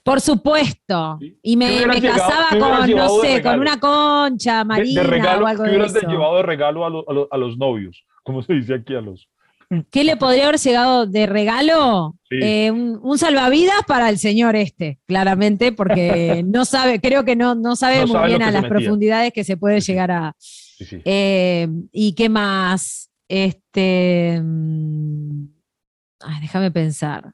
Por supuesto. Y me, casaba con, no sé, con una concha marina de, regalo, o algo ¿qué hubieras llevado de regalo a, a los novios? Como se dice aquí a los... ¿Qué le podría haber llegado de regalo? Eh, un, salvavidas para el señor este, claramente, porque no sabe, creo que no, no sabe muy bien a las profundidades que se puede llegar a. Eh, ¿Y qué más? Este. Mm, déjame pensar.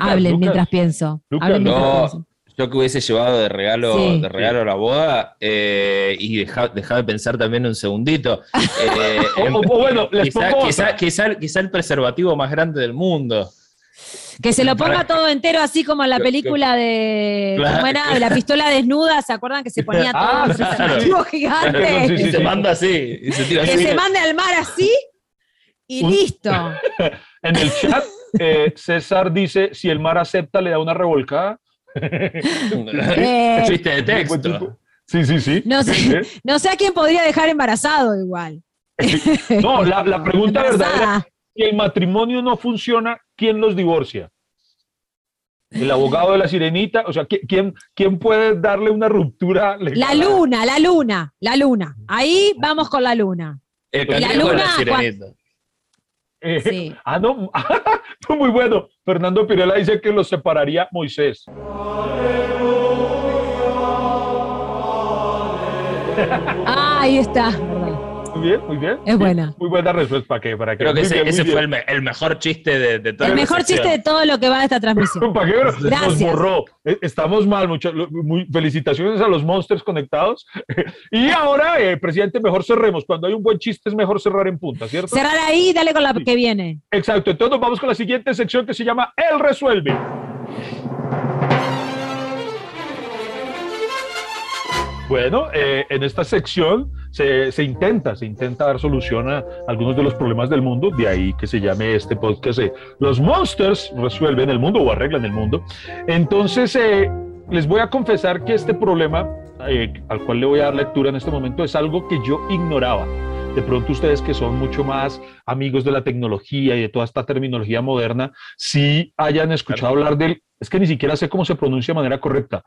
Hablen mientras pienso. Hablen mientras pienso. Yo que hubiese llevado de regalo, de regalo a la boda eh, y dejar de pensar también un segundito. Eh, o, bueno, quizá, el preservativo más grande del mundo. Que se lo ponga todo entero, así como en la película de. ¿Cómo era? De la pistola desnuda, ¿se acuerdan que se ponía todo ah, preservativo gigante? y se manda así. que se mande al mar así y listo. en el chat, eh, César dice: si el mar acepta, le da una revolcada. Eh, chiste de texto. Sí, sí, sí. No sé, no sé a quién podría dejar embarazado igual. No, la, pregunta verdadera si el matrimonio no funciona, ¿quién los divorcia? El abogado de la sirenita, o sea, ¿quién, quién puede darle una ruptura La luna, la luna, la luna. Ahí vamos con la luna. la luna, de la sirenita. Eh, ah, no, muy bueno. Fernando Pirela dice que los separaría Moisés. Ah, ahí está. Muy bien, muy bien. Es buena. Muy buena respuesta para que. Para Creo que ese, fue el, mejor chiste de, de todo. El mejor chiste de todo lo que va de esta transmisión. ¿Para qué? Nos borró. Eh, estamos mal, mucho. Muy, felicitaciones a los monsters conectados. y ahora, eh, presidente, mejor cerremos. Cuando hay un buen chiste es mejor cerrar en punta, ¿cierto? Cerrar ahí y dale con la que viene. Exacto. Entonces vamos con la siguiente sección que se llama El Resuelve. Bueno, eh, en esta sección se, intenta, se intenta dar solución a algunos de los problemas del mundo, de ahí que se llame este podcast Los Monsters resuelven el mundo o arreglan el mundo. Entonces, eh, les voy a confesar que este problema eh, al cual le voy a dar lectura en este momento es algo que yo ignoraba. De pronto ustedes que son mucho más amigos de la tecnología y de toda esta terminología moderna, si hayan escuchado hablar del, es que ni siquiera sé cómo se pronuncia de manera correcta,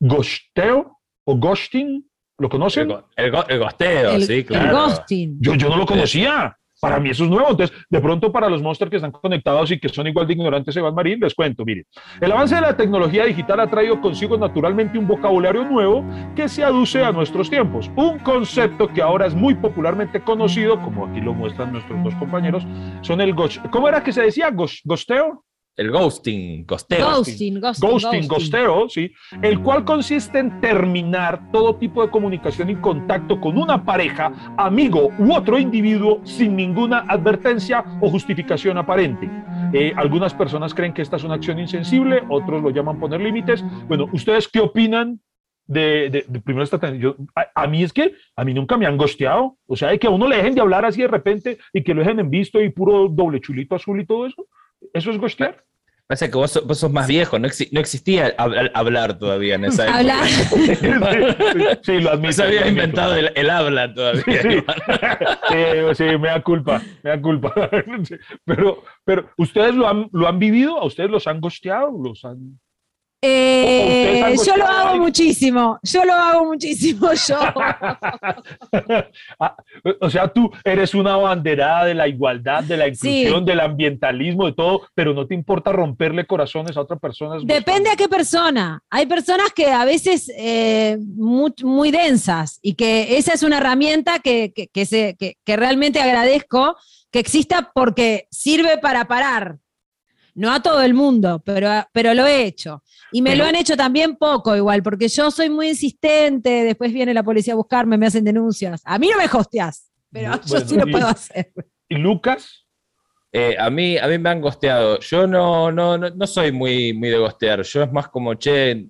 gosteo o ghosting, ¿lo conocen? El, el, gosteo, sí, claro. El ghosting. Yo, yo no lo conocía. Para mí eso es nuevo. Entonces, de pronto para los monsters que están conectados y que son igual de ignorantes, Iván Marín, les cuento, miren. El avance de la tecnología digital ha traído consigo naturalmente un vocabulario nuevo que se aduce a nuestros tiempos. Un concepto que ahora es muy popularmente conocido, como aquí lo muestran nuestros dos compañeros, son el ghost. ¿Cómo era que se decía? ¿Gosteo? El ghosting, ghosteo. Ghosting, ghosting, ghosting, sí. El cual consiste en terminar todo tipo de comunicación y contacto con una pareja, amigo u otro individuo sin ninguna advertencia o justificación aparente. Eh, algunas personas creen que esta es una acción insensible, otros lo llaman poner límites. Bueno, ¿ustedes qué opinan de, de, primero esta yo, a, mí es que a mí nunca me han gosteado, o sea, de que a uno le dejen de hablar así de repente y que lo dejen en visto y puro doble chulito azul y todo eso. ¿Eso es ghostear? Parece que vos, sos más viejo, no, existía hablar todavía en esa época. Hablar. sí, lo admito. No se había inventado el, habla todavía. Sí, sí, me da culpa, me da culpa. Pero, pero ¿ustedes lo han, lo han vivido? ¿A ustedes los han gosteado? ¿Los han... Eh, yo lo hago muchísimo, yo lo hago muchísimo, yo. Ah, o sea, tú eres una banderada de la igualdad, de la inclusión, del ambientalismo, de todo, pero no te importa romperle corazones a otras personas. Depende a qué persona. Hay personas que a veces eh, muy, densas y que esa es una herramienta que, se, que realmente agradezco que exista porque sirve para parar no a todo el mundo, pero, pero lo he hecho. Y me lo han hecho también poco igual, porque yo soy muy insistente, después viene la policía a buscarme, me hacen denuncias. A mí no me hostias, pero yo sí lo puedo hacer. ¿Y Lucas? Eh, a, mí, a mí me han gosteado. Yo no, no, no, no soy muy, muy de gostear. Yo es más como, che,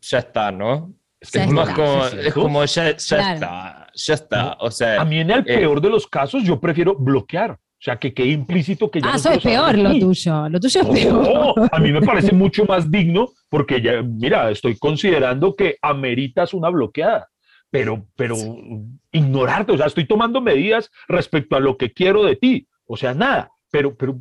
ya está, ¿no? Ya es más como, Sí, sí, es como ya, ya Claro. está, ya está. O sea, A mí en el eh, peor de los casos yo prefiero bloquear. O sea, que quede implícito que ya Ah, no saber peor lo tuyo. Lo tuyo es No, peor. a mí me parece mucho más digno porque ya, mira, estoy considerando que ameritas una bloqueada, pero, pero ignorarte, o sea, estoy tomando medidas respecto a lo que quiero de ti, o sea, nada, pero, pero,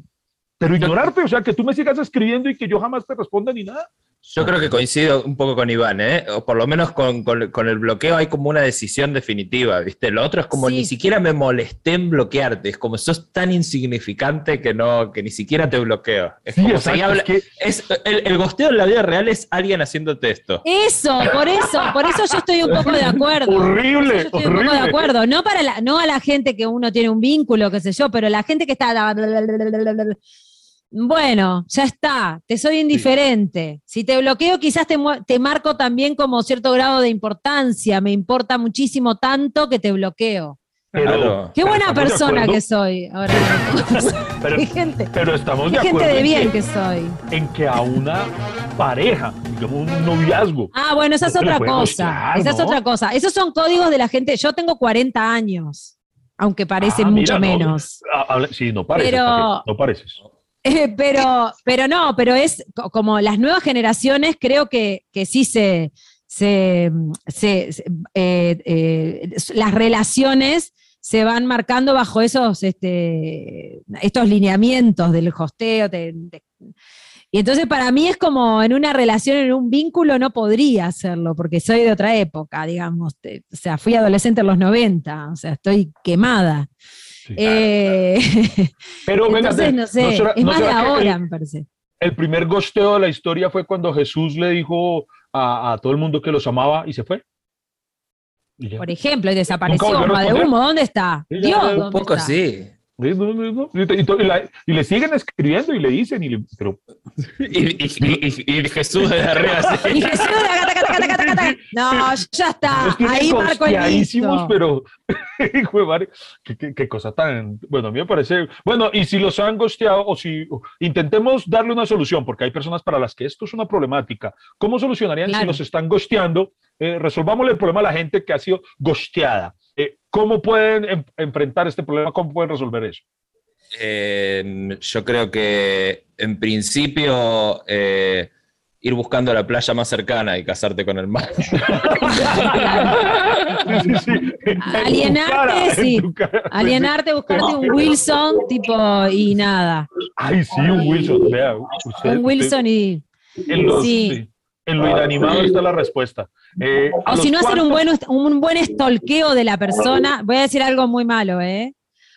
pero ignorarte, o sea, que tú me sigas escribiendo y que yo jamás te responda ni nada. Yo creo que coincido un poco con Iván, ¿eh? O por lo menos con, con- con el bloqueo hay como una decisión definitiva, ¿viste? Lo otro es como Sí. ni siquiera me molesté en bloquearte, es como sos tan insignificante que no, que ni siquiera te bloqueo. Es Sí, como exacto, si habla- es que- es- el, el gosteo en la vida real es alguien haciéndote esto. Eso, por eso, por eso yo estoy un poco de acuerdo. Horrible, yo estoy un poco de horrible. acuerdo. No para la, no a la gente que uno tiene un vínculo, qué sé yo, pero la gente que está. Bueno, ya está, te soy indiferente. Si te bloqueo, quizás te, te marco también como cierto grado de importancia. Me importa muchísimo tanto que te bloqueo. Pero. Qué buena persona que soy. Ahora, Pero, qué gente, pero estamos qué de gente de en bien que, que soy. en que a una pareja, digamos un noviazgo, Ah, bueno, esa es otra cosa. Esa es otra cosa. Esos son códigos de la gente. Yo tengo 40 años, aunque parece Ah, mucho mira, no. menos. ah, habla- sí, no pareces, Pero- no pareces. Pero, pero no, pero es co- como las nuevas generaciones, creo que, que sí se, eh, eh, las relaciones se van marcando bajo esos este, estos lineamientos del hosteo. y entonces para mí es como en una relación, en un vínculo, no podría hacerlo, porque soy de otra época, digamos. O sea, fui adolescente en los 90, o sea, estoy quemada. Sí. Eh, Pero venga, entonces, no sé, será- es no más de ahora, el- me parece. El primer gosteo de la historia fue cuando Jesús le dijo a, a todo el mundo que los amaba y se fue. Y ya. Por ejemplo, y desapareció responder. humo, ¿dónde está? Dios, ya, un ¿dónde poco está? sí. Sí, no, no, no. Y, y la- y le siguen escribiendo y le dicen, y le- pero Y, y- y- y Jesús de arriba así. Y Jesús, taca, taca, taca, taca, taca, taca. No, ya está. Ahí marco el pero de qué, qué- qué cosa tan, bueno, a mí me parece, bueno, y si los han gosteado o si intentemos darle una solución, porque hay personas para las que esto es una problemática, ¿cómo solucionarían si Claro. los están gosteando? Eh, resolvámosle el problema a la gente que ha sido gosteada. ¿Cómo pueden em- enfrentar este problema? ¿Cómo pueden resolver eso? Eh, yo creo que en principio eh, ir buscando la playa más cercana y casarte con el mar. Sí, sí, Alienarte, cara, sí. Alienarte, buscarte un Wilson, tipo, y nada. Ay, sí, un Wilson. Vea, usted- Un Wilson y. usted- en, los- Sí. sí, en lo inanimado está la respuesta. Eh, ¿a O si no, hacer un buen, un buen estolqueo de la persona. Voy a decir algo muy malo, ¿eh?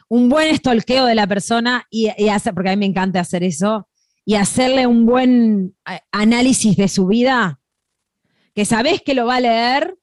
Un buen estolqueo de la persona y, y hacer, porque a mí me encanta hacer eso, y hacerle un buen análisis de su vida, que sabes que lo va a leer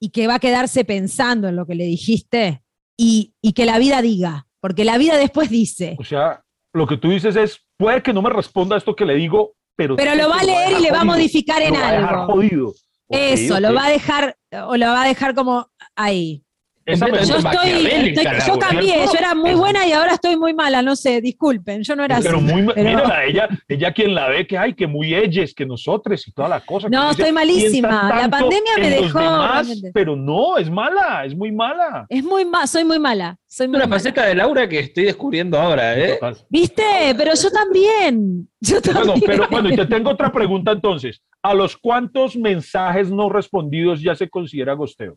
y que va a quedarse pensando en lo que le dijiste y, y que la vida diga, porque la vida después dice. O sea, lo que tú dices es, puede que no me responda esto que le digo, pero... Pero lo va a leer y dejar le va a modificar en Lo va a dejar algo. jodido. Eso, lo va a dejar, o lo va a dejar como ahí. Esa me Completamente Yo gusta. estoy, maquiavélica estoy- la yo abuela. cambié, yo era muy buena y ahora estoy muy mala, no sé, disculpen, yo no era Pero así. muy, pero- mírala, ella, ella quien la ve que hay, que muy ellas, que nosotros y toda la cosa. No, estoy dice, malísima. La pandemia me dejó demás, pero no, es mala, es muy mala. Es muy ma- soy muy mala, soy muy una mala. faceta de Laura que estoy descubriendo ahora, ¿eh? Total. ¿Viste? Pero yo también. Yo también. Bueno, pero bueno, y te tengo otra pregunta entonces. ¿A los cuántos mensajes no respondidos ya se considera gosteo?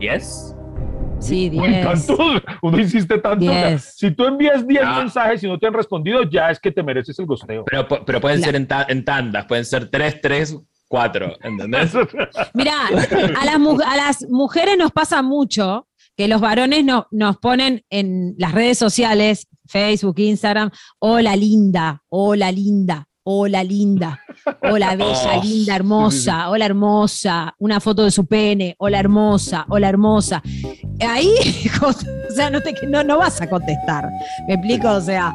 ¿Yes? Sí, Uy, 10. tantos, uno insiste tanto. o sea, Diez. si tú envías 10 Ah. mensajes y no te han respondido, ya es que te mereces el gosteo. Pero, pu- pero pueden ser en, ta- en tandas, pueden ser tres, tres, cuatro, ¿entendés? Mirá, a las, mu- a las mujeres nos pasa mucho que los varones no- nos ponen en las redes sociales, Facebook, Instagram, hola linda, hola linda, hola linda, hola bella, Oh. linda, hermosa, hola hermosa, una foto de su pene, hola hermosa, hola hermosa. Ahí, o sea, no, te, no, no vas a contestar, ¿me explico? O sea,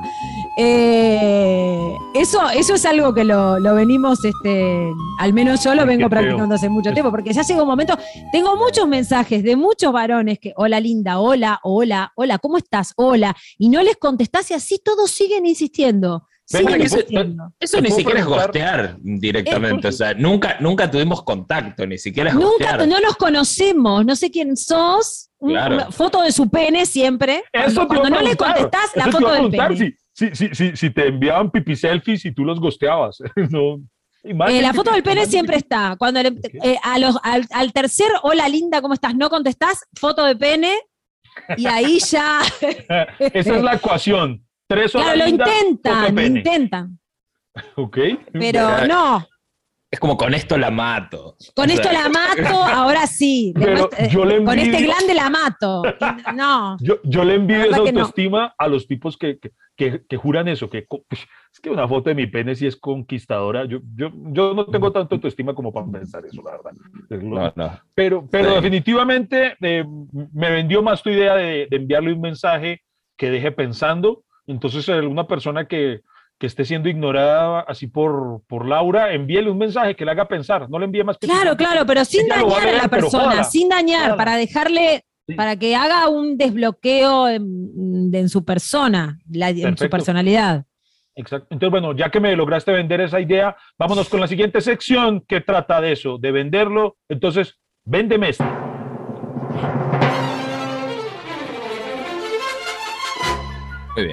Eh, eso, eso es algo que lo, lo venimos, este, al menos yo lo vengo practicando hace mucho tiempo, porque ya llega un momento, tengo muchos mensajes de muchos varones que, hola linda, hola, hola, hola, ¿cómo estás? Hola, y no les contestás y así todos siguen insistiendo. Eso ¿Te ni siquiera es gostear directamente. O sea, nunca, nunca tuvimos contacto, ni siquiera es Nunca, gostear. no nos conocemos, no sé quién sos. un- Claro. una foto de su pene siempre. Eso Cuando, no le contestás, la eso foto del pene. Si, si, si, si, si te enviaban pipi selfies y tú los gosteabas. no. Eh, la foto del pene siempre está. Cuando le- eh, a los- al, al tercer, hola linda, ¿cómo estás? No contestás, foto de pene, y ahí ya. Esa es la ecuación. Tres claro, horas lo foto de intentan, lo intentan. Ok. Pero no, Es como con esto la mato. con O esto sea, la mato, ahora sí. Pero muestra- yo le con este glande la mato. No. Yo, yo le envío esa que no. autoestima a los tipos que, que, que- que juran eso, que co- es que una foto de mi pene sí es conquistadora. Yo, yo, yo no tengo tanta autoestima como para pensar eso, la verdad. Lo- No, no. Pero, pero Sí. definitivamente eh, me vendió más tu idea de, de enviarle un mensaje que deje pensando. Entonces, alguna persona que, que esté siendo ignorada así por, por Laura, envíele un mensaje que le haga pensar. No le envíe más que Claro, claro, pero sin Ella a dañar a la persona, sin dañar, para dejarle, Sí. para que haga un desbloqueo en, en su persona, la- en su personalidad. Exacto. Entonces, bueno, ya que me lograste vender esa idea, vámonos con la siguiente sección que trata de eso, de venderlo. Entonces, véndeme esto.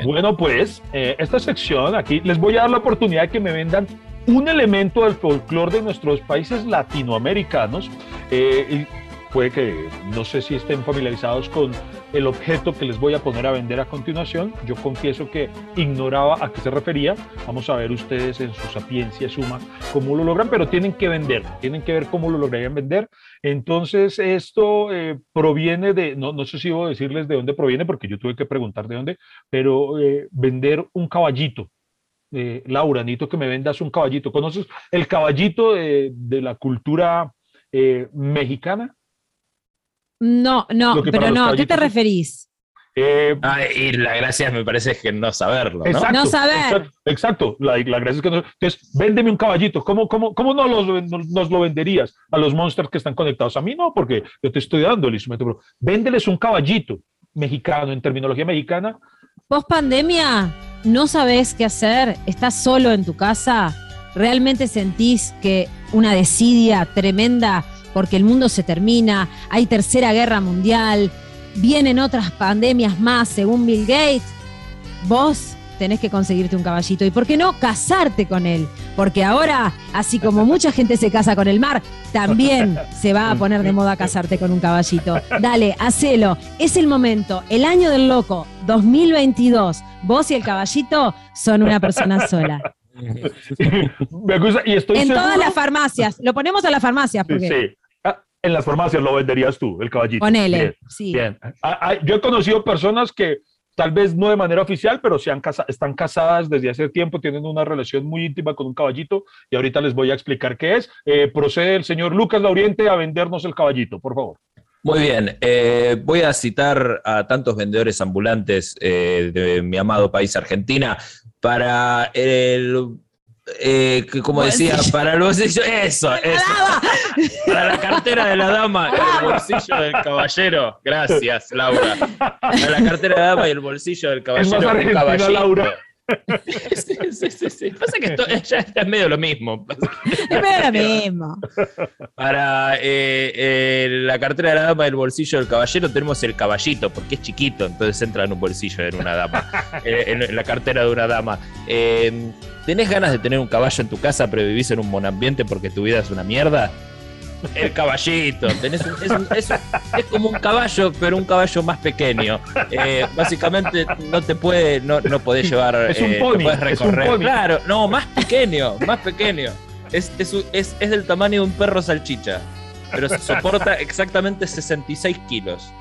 Bueno, pues, eh, esta sección aquí les voy a dar la oportunidad de que me vendan un elemento del folclore de nuestros países latinoamericanos. Eh, puede que no sé si estén familiarizados con el objeto que les voy a poner a vender a continuación. Yo confieso que ignoraba a qué se refería. Vamos a ver ustedes en su sapiencia suma cómo lo logran, pero tienen que vender, tienen que ver cómo lo lograrían vender. Entonces, esto eh, proviene de, no, no sé si debo decirles de dónde proviene, porque yo tuve que preguntar de dónde, pero eh, vender un caballito. Eh, Laura, necesito que me vendas un caballito. ¿Conoces el caballito de, de la cultura eh, mexicana? No, no, pero no, ¿a qué te referís? Eh, Ah, y la gracia me parece que no saberlo, ¿no? Exacto, No saber. Exacto, exacto. La, la gracia es que no. Entonces, véndeme un caballito. ¿Cómo, cómo, cómo no los, nos, nos lo venderías a los monsters que están conectados? A mí no, porque yo te estoy dando el instrumento. Pero véndeles un caballito mexicano, en terminología mexicana. Post pandemia, no sabés qué hacer, estás solo en tu casa, realmente sentís que una desidia tremenda porque el mundo se termina, hay tercera guerra mundial, vienen otras pandemias más según Bill Gates, vos tenés que conseguirte un caballito y por qué no casarte con él, porque ahora, así como mucha gente se casa con el mar, también se va a poner de moda casarte con un caballito. Dale, hacelo, es el momento, el año del loco, 2022, vos y el caballito son una persona sola. Me y estoy En seguro- todas las farmacias, lo ponemos a las farmacias, Sí, porque sí. Ah, en las farmacias lo venderías tú, el caballito. ponele, Bien, sí. bien. Ah, ah, yo he conocido personas que tal vez no de manera oficial, pero se han casa- están casadas desde hace tiempo, tienen una relación muy íntima con un caballito y ahorita les voy a explicar qué es. Eh, procede el señor Lucas Lauriente a vendernos el caballito, por favor. Muy bien, eh, voy a citar a tantos vendedores ambulantes eh, de mi amado país Argentina para el, eh, que como decía, para el bolsillo, eso, eso, para la cartera de la dama y el bolsillo del caballero. Gracias, Laura. Para la cartera de la dama y el bolsillo del Es caballero. más un argentina, caballito. Laura. Sí, sí, sí, sí. Pasa que esto ya, ya es medio lo mismo. Es medio lo mismo. Para eh, eh, la cartera de la dama y el bolsillo del caballero tenemos el caballito, porque es chiquito, entonces entra en un bolsillo en una dama, eh, en, en la cartera de una dama. Eh, ¿Tenés ganas de tener un caballo en tu casa, pero vivís en un monambiente porque tu vida es una mierda? El caballito, tenés un- es, un- es un- es como un caballo, pero un caballo más pequeño. Eh, básicamente no te puede, no, no podés llevar, Es un eh, no pony, podés un pony. Claro, no, más pequeño, más pequeño. Es, es, es- es del tamaño de un perro salchicha, pero soporta exactamente 66 kilos.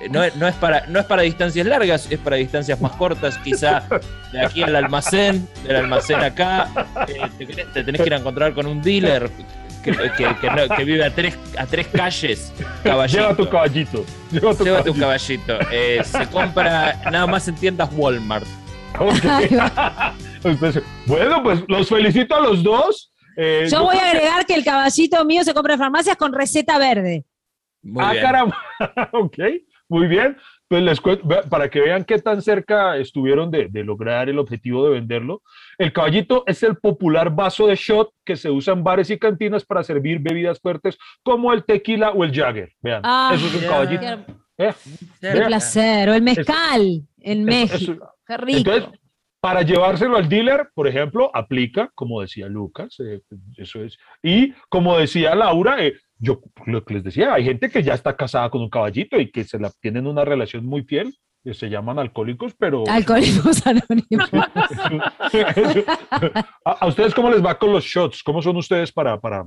Eh, No es, no, es para, no es para distancias largas, es para distancias más cortas, quizá de aquí al almacén, del almacén acá. eh, te, te tenés que ir a encontrar con un dealer que, que- que no- que vive a tres, a tres calles. Caballito. Lleva tu caballito. Lleva tu Lleva tu caballito. Eh, se compra nada más en tiendas Walmart. Entonces, bueno, pues los felicito a los dos. Eh, yo, voy a agregar que el caballito mío se compra en farmacias con receta verde. Muy ah, caramba. ok, muy bien. Pues les cuento, para que vean qué tan cerca estuvieron de, lograr el objetivo de venderlo. El caballito es el popular vaso de shot que se usa en bares y cantinas para servir bebidas fuertes como el tequila o el Jagger. Vean, ah, eso es un caballito. Qué, eh, placer. O el mezcal en México. qué rico. Para llevárselo al dealer, por ejemplo, aplica, como decía Lucas, eh, eso es. Y como decía Laura, eh, yo lo que les decía, hay gente que ya está casada con un caballito y que se la tienen una relación muy fiel, que se llaman alcohólicos, pero... Alcohólicos anónimos. ¿A, ustedes cómo les va con los shots? ¿Cómo son ustedes para, para,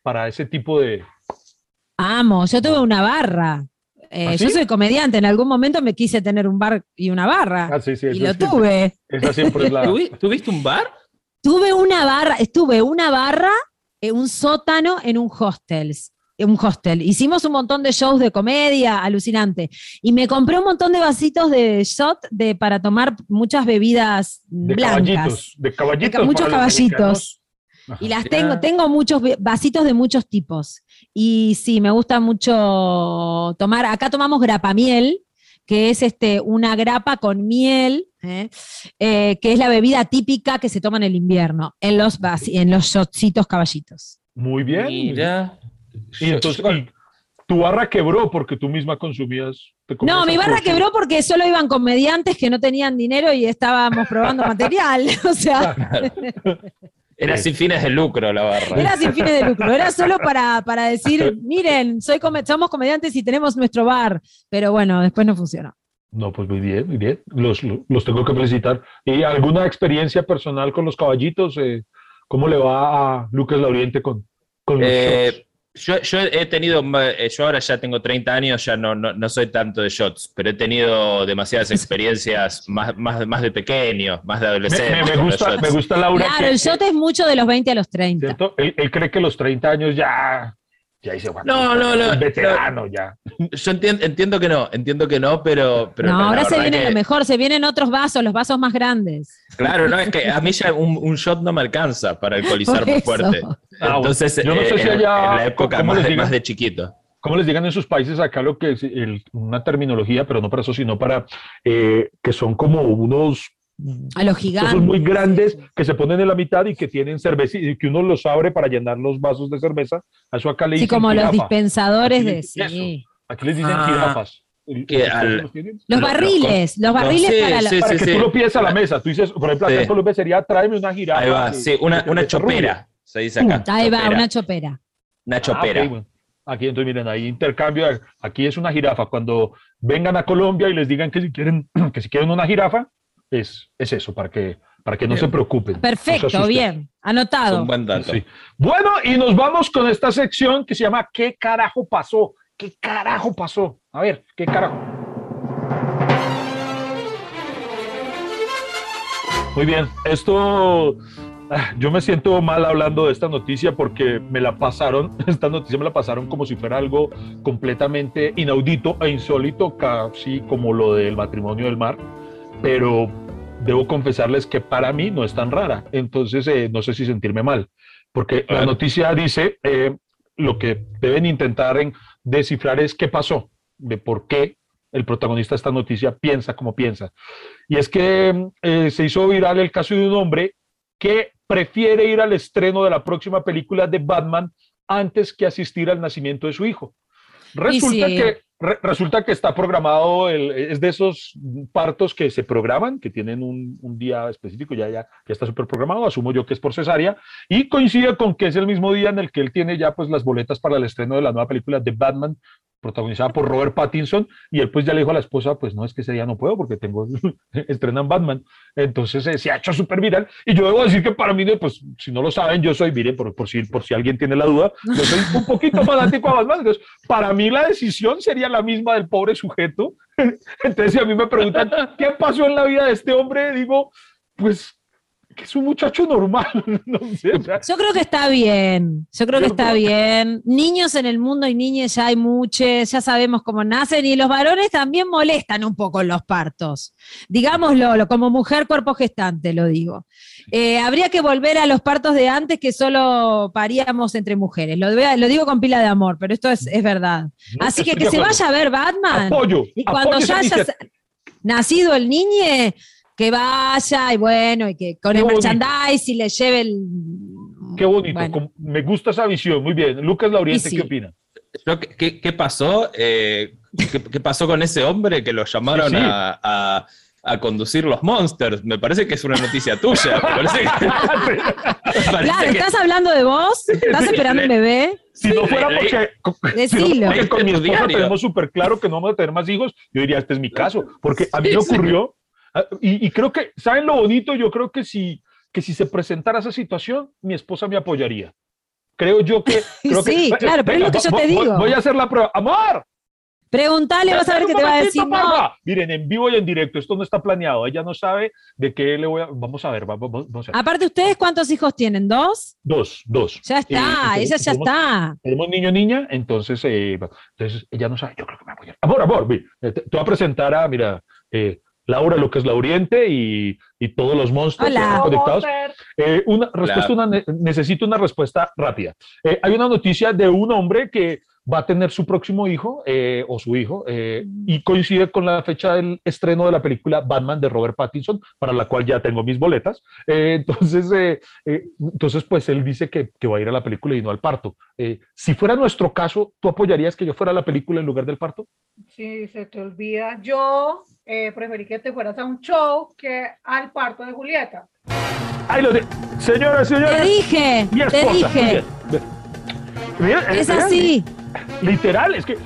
para ese tipo de... Amo, yo tuve una barra. Eh, ¿Ah, yo soy comediante, en algún momento me quise tener un bar y una barra. Ah, y lo tuve. Esa siempre es la... ¿Tuviste un bar? Tuve una barra, estuve una barra, en un sótano en un hostel. Un hostel. Hicimos un montón de shows de comedia, alucinante. Y me compré un montón de vasitos de shot de, para tomar muchas bebidas de blancas. Caballitos, de caballitos. muchos caballitos. Y las tengo, tengo muchos vasitos de muchos tipos. Y sí, me gusta mucho tomar. Acá tomamos grapamiel, que es este, una grapa con miel, ¿eh? Eh, que es la bebida típica que se toma en el invierno, en los, en los shotcitos caballitos. Muy bien. Mira. Y entonces, tu barra quebró porque tú misma consumías. No, mi barra quebró porque solo iban comediantes que no tenían dinero y estábamos probando material. O sea. Era sin fines de lucro la barra. Era sin fines de lucro, era solo para, para decir, miren, soy somos comediantes y tenemos nuestro bar, pero bueno, después no funcionó. No, pues muy bien, muy bien. Los, los tengo que felicitar. ¿Y alguna experiencia personal con los caballitos? Eh, ¿Cómo le va a Lucas Lauriente con, con los eh, yo, he tenido, eh, yo ahora ya tengo 30 años, ya no, no, soy tanto de shots, pero he tenido demasiadas experiencias más, más, más de pequeño, más de adolescente. Me, gusta, me gusta Laura. Claro, el shot es mucho de los 20 a los 30. Él, cree que los 30 años ya, ya dice, bueno, no, no, no, veterano ya. Yo entiendo, entiendo, que no, entiendo que no, pero... pero no, ahora se viene lo mejor, se vienen otros vasos, los vasos más grandes. Claro, no, es que a mí ya un, shot no me alcanza para alcoholizar más fuerte. Ah, Entonces, yo no sé si allá, en la época más de, más de, chiquito. ¿Cómo les digan en sus países acá lo que es una terminología, pero no para eso, sino para eh, que son como unos a los gigantes. muy grandes que se ponen en la mitad y que tienen cerveza y que uno los abre para llenar los vasos de cerveza. A eso acá le dicen. Sí, como los dispensadores de. Sí. Aquí les dicen ah. jirafas. los barriles, los barriles para, para que tú lo pides a la mesa. Tú dices, por ejemplo, acá en Colombia sería tráeme una jirafa. Ahí va, sí, una, una chopera, se dice acá. Ahí va, una chopera. Una ah, chopera. Aquí entonces miren, ahí intercambio, aquí es una jirafa. Cuando vengan a Colombia y les digan que si quieren, que si quieren una jirafa, es, es eso, para que, para que no se preocupen. Perfecto, bien, anotado. buen dato. Bueno, y nos vamos con esta sección que se llama ¿Qué carajo pasó? ¿Qué carajo pasó? A ver, ¿qué carajo? Muy bien, esto ah, yo me siento mal hablando de esta noticia porque me la pasaron, esta noticia me la pasaron como si fuera algo completamente inaudito e insólito, casi como lo del matrimonio del mar, pero debo confesarles que para mí no es tan rara, entonces eh, no sé si sentirme mal, porque la noticia dice eh, lo que deben intentar en descifrar es qué pasó, de por qué el protagonista de esta noticia piensa como piensa. Y es que eh, se hizo viral el caso de un hombre que prefiere ir al estreno de la próxima película de Batman antes que asistir al nacimiento de su hijo. Resulta que resulta que está programado, es de esos partos que se programan, que tienen un, día específico, ya, ya, ya está súper programado, asumo yo que es por cesárea, y coincide con que es el mismo día en el que él tiene ya pues las boletas para el estreno de la nueva película de Batman, protagonizada por Robert Pattinson, y él pues ya le dijo a la esposa, pues no, es que ese día no puedo porque tengo, estrenan Batman. Entonces eh, se ha hecho súper viral, y yo debo decir que para mí, pues si no lo saben, yo soy, mire, por, por, si, por si alguien tiene la duda, yo soy un poquito fanático a Batman, entonces para mí la decisión sería la misma del pobre sujeto. Entonces si a mí me preguntan, ¿qué pasó en la vida de este hombre? Digo, pues que es un muchacho normal. no sé, o sea, Yo creo que está bien, yo creo que está bien. Niños en el mundo y niñas ya hay muchos, ya sabemos cómo nacen y los varones también molestan un poco en los partos. Digámoslo, lo- como mujer cuerpo gestante lo digo. Eh, habría que volver a los partos de antes que solo paríamos entre mujeres. Lo, digo con pila de amor, pero esto es, es verdad. no Así que que se acuerdo. vaya a ver Batman. Apoyo. Y cuando apoyo ya haya nacido el niñe, que vaya y bueno, y que con Qué el bonito. merchandise y le lleve el. Qué bonito. Bueno. me gusta esa visión. Muy bien. Lucas Lauriente, sí. ¿qué opina? ¿qué- ¿qué, pasó? Eh, ¿qué, qué pasó con ese hombre que lo llamaron Sí, sí. A, a- a conducir los Monsters? Me parece que es una noticia tuya. Me parece que, parece Claro, que- ¿estás hablando de vos? ¿Estás esperando un bebé? Si no fuera porque, si no porque con mi esposa tenemos súper claro que no vamos a tener más hijos, yo diría, este es mi caso, porque a mí Sí, me ocurrió, y, y creo que, ¿saben lo bonito? Yo creo que si, que si se presentara esa situación, mi esposa me apoyaría. Creo yo que... Creo que- Sí, claro, pero es lo que yo te digo. Voy a hacer la prueba. ¡Amor! Preguntale, vas a ver qué te va a decir. No. Miren, en vivo y en directo, esto no está planeado. Ella no sabe de qué le voy a. Vamos a ver, vamos, vamos a ver. aparte, ¿ustedes cuántos hijos tienen? ¿Dos? Dos, dos. Ya está, Eh, ella ya tenemos- está. Tenemos niño niña, entonces, eh, entonces ella no sabe. Yo creo que me va a apoyar. Amor, amor, vi, eh, te, te voy a presentar a, mira, eh, Laura, lo que es Lauriente y, y todos los monstruos que están conectados. Eh, una respuesta, una, necesito una respuesta rápida. Eh, hay una noticia de un hombre que va a tener su próximo hijo eh, o su hijo eh, y coincide con la fecha del estreno de la película Batman de Robert Pattinson, para la cual ya tengo mis boletas. Eh, entonces, eh, eh, entonces, pues él dice que, que va a ir a la película y no al parto. Eh, si fuera nuestro caso, ¿tú apoyarías que yo fuera a la película en lugar del parto? Si se te olvida, yo eh, preferí que te fueras a un show que al parto de Julieta. ¡Ay, lo de... Señoras, Te señores! dije, Mi te dije. Mira, Es mira, así. Literal, es que,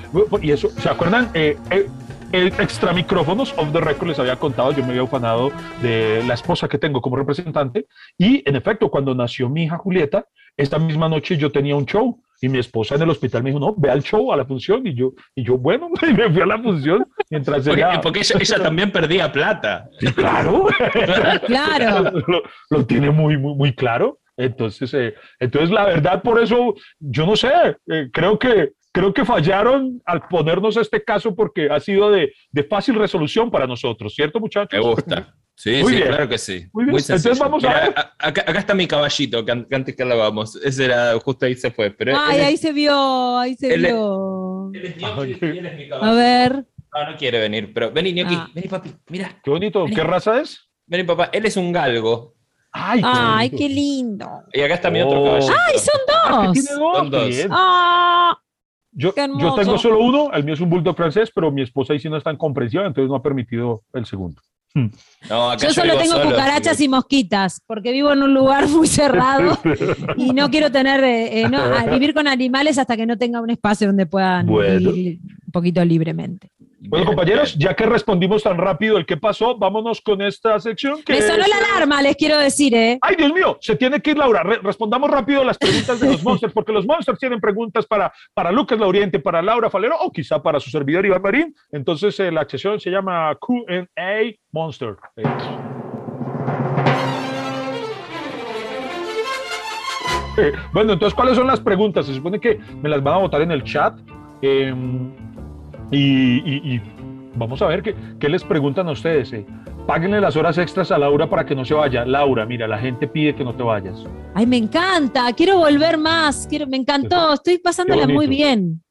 y eso, ¿se acuerdan? Eh, eh, el extra micrófonos of the record les había contado, yo me había ufanado de la esposa que tengo como representante y en efecto, cuando nació mi hija Julieta, esta misma noche yo tenía un show y mi esposa en el hospital me dijo, no, ve al show, a la función y yo, y yo bueno, y me fui a la función mientras porque, ella... porque ella, ella también perdía plata. Sí, claro, Claro. lo, lo tiene muy, muy, muy claro. Entonces, eh, entonces, la verdad, por eso, yo no sé, eh, creo que creo que fallaron al ponernos este caso porque ha sido de, de fácil resolución para nosotros, ¿cierto, muchachos? Me gusta. Sí, Muy sí, bien. claro que sí. Muy bien. Entonces sencillo. vamos a Mira, ver. Acá, acá está mi caballito, que, an- que antes que hablábamos. Ese era, justo ahí se fue. Pero Ay, él, ahí es, se vio, ahí se él es- vio. él es ñoqui y él es mi A caballo. ver. No, no quiere venir, pero vení, ñoqui. Ah. Vení, papi. Mira, Qué bonito. ¿Qué raza es? vení, papá. Él es un galgo. Ay, qué, Ay, bonito. qué lindo. Y acá está mi otro Oh. caballito. Ay, son Ah, dos. tiene dos. Son dos. Ah, Yo, yo tengo solo uno, el mío es un bulldog francés, pero mi esposa ahí sí no es tan comprensiva, entonces no ha permitido el segundo. No, acá yo solo tengo solo, cucarachas y mosquitas, porque vivo en un lugar muy cerrado y no quiero tener, eh, eh, no, a- vivir con animales hasta que no tenga un espacio donde puedan Bueno. vivir un poquito libremente. Bueno, compañeros, ya que respondimos tan rápido el qué pasó, vámonos con esta sección que Me sonó es, la alarma, les quiero decir, ¿eh? Ay, Dios mío, se tiene que ir Laura. Re- respondamos rápido las preguntas de los monsters, porque los monsters tienen preguntas para, para Lucas Lauriente, para Laura Falero o quizá para su servidor Iván Marín. Entonces, eh, la sesión se llama QA Monster. Eh, eh, bueno, entonces, ¿cuáles son las preguntas? Se supone que me las van a votar en el chat. eh, y, y- y vamos a ver qué, qué les preguntan a ustedes. eh. Páguenle las horas extras a Laura para que no se vaya. Laura, mira, la gente pide que no te vayas. Ay, me encanta, quiero volver más, quiero, me encantó, estoy pasándola muy bien.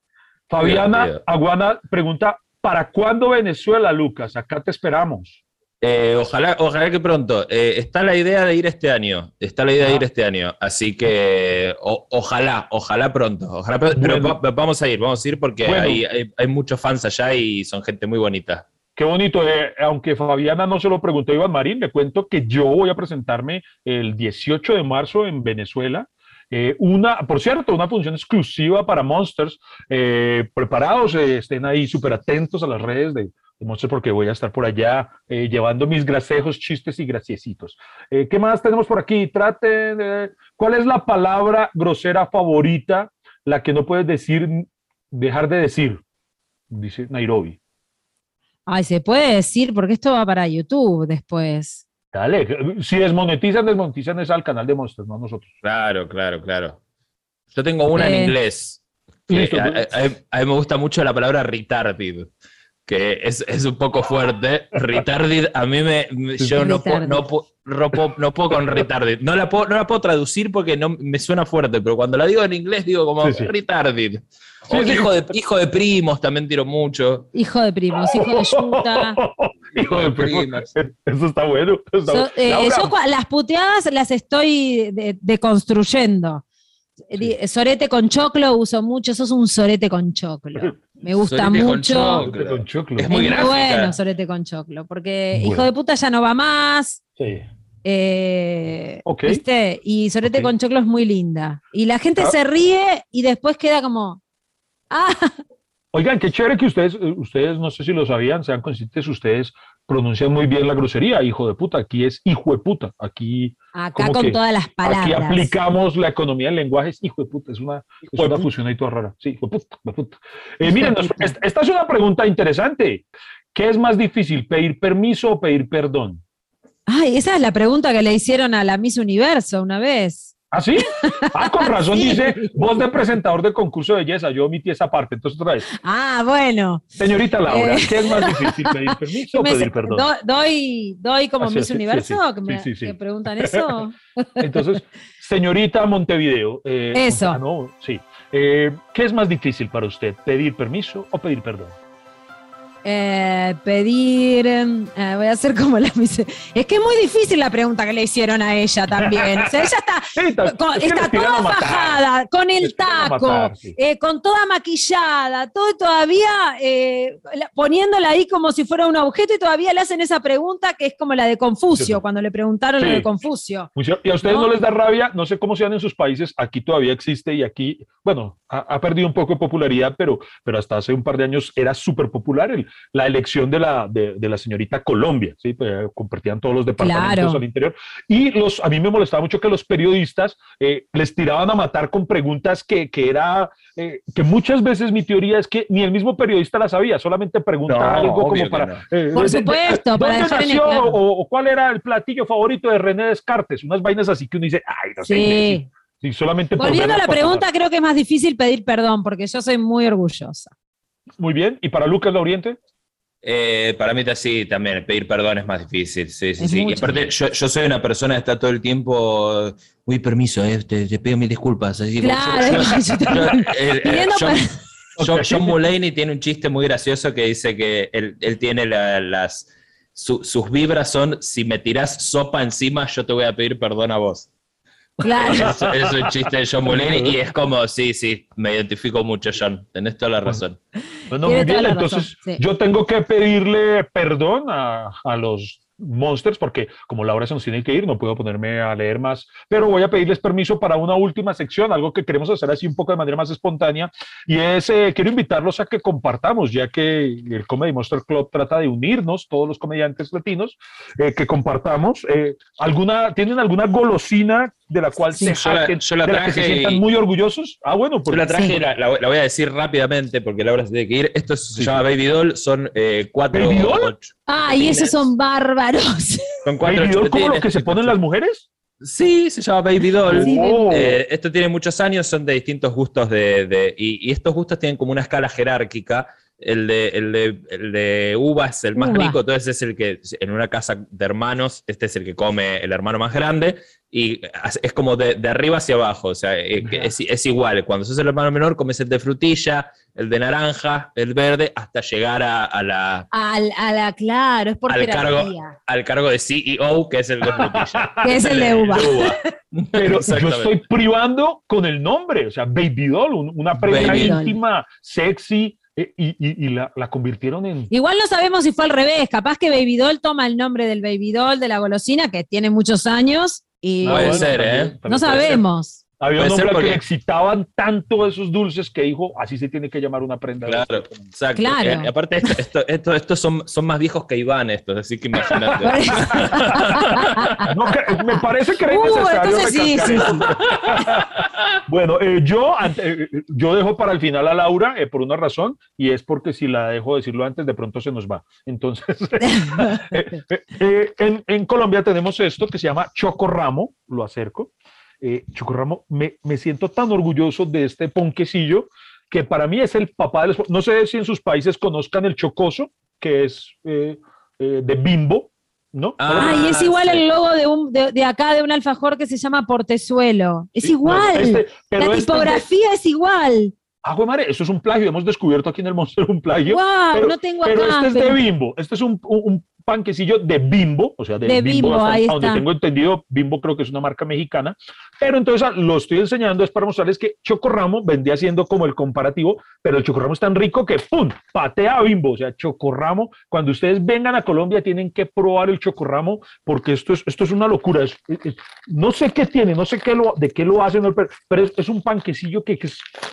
Fabiana. Aguana pregunta, ¿para cuándo Venezuela, Lucas? Acá te esperamos. Eh, ojalá, ojalá que pronto. Eh, está la idea de ir este año. Está la idea de Ah. ir este año. Así que o- ojalá, ojalá pronto. Ojalá. Pero Bueno. va- vamos a ir, vamos a ir porque Bueno. hay, hay- hay muchos fans allá y son gente muy bonita. Qué bonito. eh, aunque Fabiana no se lo preguntó Iván Marín, le cuento que yo voy a presentarme el 18 de marzo en Venezuela. Eh, una, por cierto, una función exclusiva para Monsters. Eh, preparados, eh, estén ahí súper atentos a las redes de, de Monsters porque voy a estar por allá eh, llevando mis grasejos, chistes y graciecitos. Eh, ¿Qué más tenemos por aquí? Traten. de- ¿Cuál es la palabra grosera favorita, la que no puedes decir, dejar de decir? Dice Nairobi. Ay, se puede decir, porque esto va para YouTube después. Dale, si desmonetizan, desmonetizan es al canal de Monsters, no a nosotros. Claro, claro, claro. Yo tengo una Eh, en inglés. listo. a, a- a mí me gusta mucho la palabra retarded, que es, es un poco fuerte. Retarded, a mí me. yo no no, puedo, no puedo- no puedo con retarded. No la, puedo, no la puedo traducir porque no me suena fuerte, pero cuando la digo en inglés digo como Sí, sí. retarded. Sí, O sí. hijo, de, hijo de primos también tiro mucho. Hijo de primos, hijo de yuta. Hijo de primo. Primas. Eso está bueno. eso está So- bueno. eh, yo las puteadas las estoy de- deconstruyendo. Di- Sorete con choclo uso mucho, sos un sorete con choclo. Me gusta con mucho. con choclo. Es muy gráfica. bueno sorete con choclo, porque Bueno. hijo de puta ya no va más. Sí. eh, Ok. ¿Viste? Y sorete con choclo es muy linda. Y la gente Ah. se ríe y después queda como. Ah, Oigan, qué chévere que ustedes, eh, ustedes, no sé si lo sabían, sean conscientes, ustedes pronuncian muy bien la grosería, hijo de puta. Aquí es hijo de puta. Aquí, acá ¿Cómo con que? todas las aquí palabras. aplicamos la economía del lenguaje, es hijo de puta. Es una, es fusión ahí toda rara. Sí, hijo de puta. hijo de puta. Eh, miren, nos- esta es una pregunta interesante. ¿Qué es más difícil, pedir permiso o pedir perdón? Ay, esa es la pregunta que le hicieron a la Miss Universo una vez. ¿Ah, sí? Ah, con razón Sí. dice voz de presentador de concurso de belleza. Yo omití esa parte. Entonces, otra vez. Ah, bueno. Señorita Laura, Eh. ¿qué es más difícil, pedir permiso o pedir perdón? do- doy, doy como Miss Universo, sí. que me que preguntan eso. Entonces, señorita Montevideo. eh, Eso. ah, no, sí. Eh, ¿Qué es más difícil para usted, pedir permiso o pedir perdón? Eh, pedir. eh, voy a hacer como la Miss. Es que es muy difícil la pregunta que le hicieron a ella también. O sea, ella está con- está toda fajada, con el taco, matar, sí. eh, con toda maquillada, todo y todavía la- poniéndola ahí como si fuera un objeto y todavía le hacen esa pregunta que es como la de Confucio, cuando le preguntaron lo Sí. de Confucio. Y a ustedes no. No. les da rabia, no sé cómo sean en sus países, aquí todavía existe y aquí, bueno, ha, ha perdido un poco de popularidad, pero, pero hasta hace un par de años era súper popular el- la elección de la, de, de la señorita Colombia, ¿sí? Pues, eh, compartían todos los departamentos Claro. al interior. Y los, a mí me molestaba mucho que los periodistas eh, les tiraban a matar con preguntas que, que era, eh, que muchas veces mi teoría es que ni el mismo periodista la sabía, solamente preguntaba No, algo como para... no. eh, Por de- de- supuesto, para ¿Dónde en nació claro. o, o cuál era el platillo favorito de René Descartes? Unas vainas así que uno dice, ay, no sé. Sí. imbécil". Sí, solamente Volviendo a la pregunta, creo que es más difícil pedir perdón, porque yo soy muy orgullosa. Muy bien. ¿Y para Lucas Lauriente? Eh, para mí sí, también pedir perdón es más difícil. Sí, sí, Es sí. Y aparte, yo, yo soy una persona que está todo el tiempo. Uy, permiso, eh, te, te pido mis disculpas. Así, Claro, John, Mulaney tiene un chiste muy gracioso que dice que él, él tiene la- las. su- sus vibras son: si me tirás sopa encima, yo te voy a pedir perdón a vos. Claro. Es, es un chiste de John Mulaney y es como: sí, sí, me identifico mucho, John. Tenés toda la razón. Bueno, muy bien. Entonces, sí. yo tengo que pedirle perdón a, a los Monsters porque como Laura se nos tiene que ir, no puedo ponerme a leer más, pero voy a pedirles permiso para una última sección, algo que queremos hacer así un poco de manera más espontánea, y es, eh, quiero invitarlos a que compartamos, ya que el Comedy Monster Club trata de unirnos, todos los comediantes latinos, eh, que compartamos. eh, alguna, ¿Tienen alguna golosina de la cual Sí. se Yo la- yo la de la que se traje sientan y- muy orgullosos? Ah, bueno, Yo pues la traje, Sí. la, la- la voy a decir rápidamente porque Laura se tiene que ir. Esto se llama Baby Doll, son eh, cuatro. ¿Baby Doll? ocho- Ay, esos son bárbaros. son cuatro ¿Baby doll como los que se ponen las mujeres? Sí, se llama Baby Doll. Oh. Eh, esto tiene muchos años, son de distintos gustos de, de- y, y estos gustos tienen como una escala jerárquica. El de, el de, el de uva es el más Uva. rico, entonces es el que en una casa de hermanos, este es el que come el hermano más grande, y es como de, de arriba hacia abajo, o sea, eh, es, es igual. Cuando sos el hermano menor, comes el de frutilla, el de naranja, el verde, hasta llegar a, a la, Al, a la, claro, es por al cargo, al cargo de CEO, que es el de frutilla. Que es el de uva. Pero yo estoy privando con el nombre, o sea, Baby Doll, un- una prenda Baby Doll. íntima, sexy, eh, y, y- y la, la convirtieron en... Igual no sabemos si fue al revés. Capaz que Baby Doll toma el nombre del Baby Doll de la golosina, que tiene muchos años, y Puede bueno, ser, también- ¿eh? no puede ser. sabemos. Había un Puede hombre que porque- le excitaban tanto esos dulces que dijo, así se tiene que llamar una prenda. de Claro, estas". exacto. Claro. Eh, aparte, esto- esto- esto- estos son, son más viejos que Iván, estos, así que imagínate. No, que- me parece que era Uh, entonces sí, sí. Bueno, eh, yo, ante- eh, yo dejo para el final a Laura eh, por una razón y es porque si la dejo decirlo antes, de pronto se nos va. Entonces, eh, eh, eh, en, en Colombia tenemos esto que se llama chocorramo, lo acerco. Eh, chocorramo, me, me siento tan orgulloso de este ponquecillo que para mí es el papá de los... No sé si en sus países conozcan el chocoso, que es eh, eh, de bimbo, ¿no? Ah, Ay, es igual sí. el logo de, un, de, de acá de un alfajor que se llama Portezuelo. Es Sí, igual. bueno, este- pero la este es de- tipografía es igual. Ah, güey, madre, eso es un plagio. Hemos descubierto aquí en el Monster un plagio. Wow, pero, no tengo pero acá. este es de pero- bimbo. Este es un- un panquecillo de bimbo, o sea, de, De bimbo, Bimbo, hasta ahí donde está. tengo entendido, bimbo creo que es una marca mexicana. Pero entonces ah, lo estoy enseñando es para mostrarles que Chocorramo vendría siendo como el comparativo, pero el Chocorramo es tan rico que ¡pum! patea a bimbo. O sea, Chocorramo, cuando ustedes vengan a Colombia tienen que probar el Chocorramo porque esto es, esto es una locura. Es- es- es- no sé qué tiene, no sé qué lo, de qué lo hacen, pero, es, es un panquecillo que, que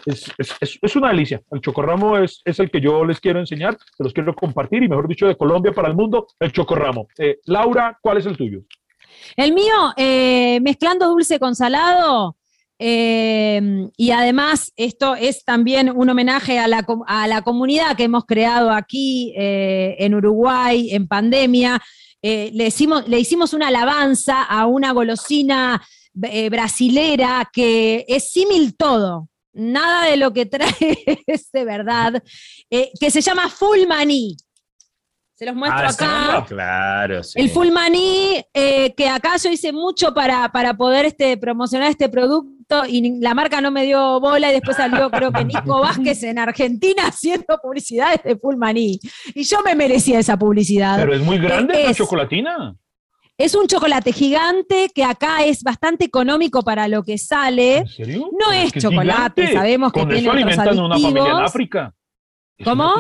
es una delicia. El Chocorramo es, es el que yo les quiero enseñar, se los quiero compartir y mejor dicho de Colombia para el mundo, el Chocorramo. Eh, Laura, ¿cuál es el tuyo? El mío, eh, mezclando dulce con salado. eh, y además, esto es también un homenaje a la, a la comunidad que hemos creado aquí eh, en Uruguay en pandemia. Le, hicimos, le hicimos una alabanza a una golosina brasilera que es símil todo. Nada de lo que trae es de verdad, que se llama Full Maní. Se los muestro Ah, acá. sí, claro, sí. El full maní, eh, que acá yo hice mucho para, para poder este, promocionar este producto y la marca no me dio bola y después salió creo que Nico Vázquez en Argentina haciendo publicidades de full maní. Y yo me merecía esa publicidad. Pero es muy grande la es- chocolatina. es un chocolate gigante que acá es bastante económico para lo que sale. ¿En serio? No es chocolate, gigante. sabemos que Con tiene eso otros alimentan una familia en. África. Es ¿Cómo?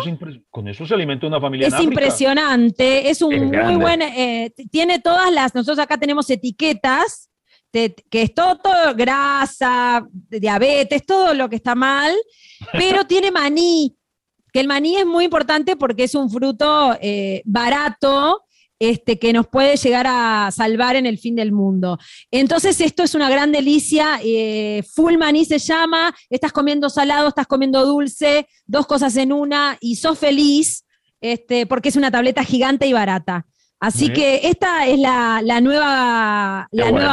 Con eso se alimenta una familia Es en impresionante, es un Es muy buen, eh, tiene todas las, nosotros acá tenemos etiquetas, que es todo, todo grasa, diabetes, todo lo que está mal, pero tiene maní, que el maní es muy importante porque es un fruto eh, barato. Este, que nos puede llegar a salvar en el fin del mundo. Entonces, esto es una gran delicia. eh, full maní se llama. Estás comiendo salado, estás comiendo dulce, dos cosas en una, y sos feliz este, porque es una tableta gigante y barata. Así que esta es la, la nueva,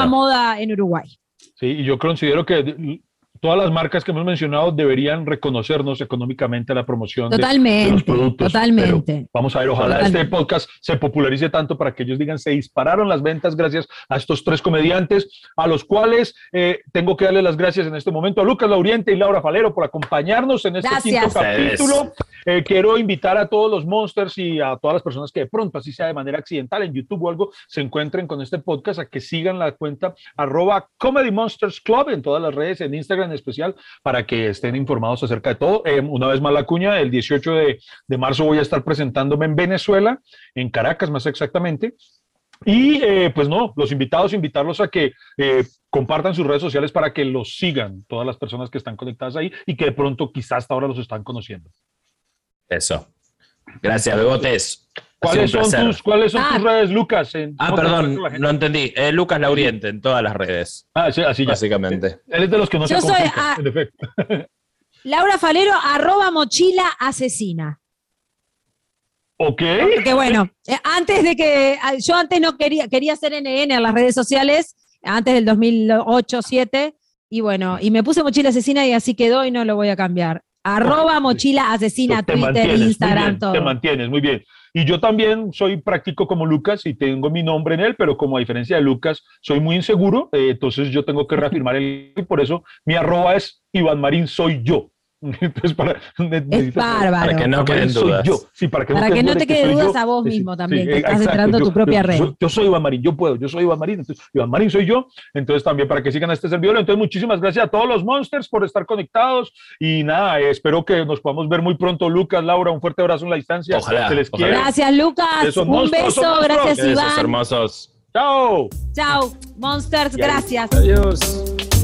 moda en Uruguay. Sí, y yo considero que todas las marcas que hemos mencionado deberían reconocernos económicamente la promoción de- de, los productos. totalmente. Pero vamos a ver, ojalá Totalmente. este podcast se popularice tanto para que ellos digan, se dispararon las ventas gracias a estos tres comediantes, a los cuales eh, tengo que darle las gracias en este momento a Lucas Lauriente y Laura Falero por acompañarnos en este Gracias. quinto capítulo. Eh, quiero invitar a todos los monsters y a todas las personas que de pronto, así sea de manera accidental, en YouTube o algo, se encuentren con este podcast, a que sigan la cuenta arroba Comedy Monsters Club en todas las redes, en Instagram en especial, para que estén informados acerca de todo. Eh, una vez más la cuña, el 18 de, marzo voy a estar presentándome en Venezuela, en Caracas más exactamente. Y eh, pues no, los invitados, invitarlos a que compartan sus redes sociales para que los sigan todas las personas que están conectadas ahí y que de pronto quizás hasta ahora los están conociendo. Eso. Gracias, Bebotes. ¿Cuáles son, tus, ¿Cuáles son Ah. tus redes, Lucas? En- Ah, ¿cómo te perdón, no entendí. Eh, Lucas Lauriente en todas las redes, Ah, sí, así ya. básicamente. Él es de los que no Yo se soy, ah, en efecto. Laura Falero, arroba mochila asesina. Ok. Porque bueno, eh, antes de que, ah, yo antes no quería, quería hacer NN en las redes sociales, antes del 2008-2007, y bueno, y me puse mochila asesina y así quedó y no lo voy a cambiar. Arroba mochila asesina, te Twitter, Instagram, bien, todo. Te mantienes, muy bien. Y yo también soy práctico como Lucas y tengo mi nombre en él, pero como a diferencia de Lucas, soy muy inseguro, eh, entonces yo tengo que reafirmar el y por eso mi arroba es Iván Marín soy yo. Entonces, para, Es bárbaro. Para que no queden dudas. yo. Sí, para que Para no, que no te quede soy dudas yo. a vos mismo sí, también, sí, que estás exacto. entrando a tu Yo- propia yo- red. Yo, yo soy Iván Marín, yo puedo, yo soy Iván Marín, entonces Iván Marín soy yo, entonces también para que sigan este servidor. Entonces, muchísimas gracias a todos los monsters por estar conectados y nada, espero que nos podamos ver muy pronto, Lucas, Laura, un fuerte abrazo en la distancia. Ojalá, Se les ojalá. quiere. Gracias, Lucas. Esos Un monstruos, beso, gracias, Iván. hermosos. Chao. Chao, Monsters, gracias. Adiós.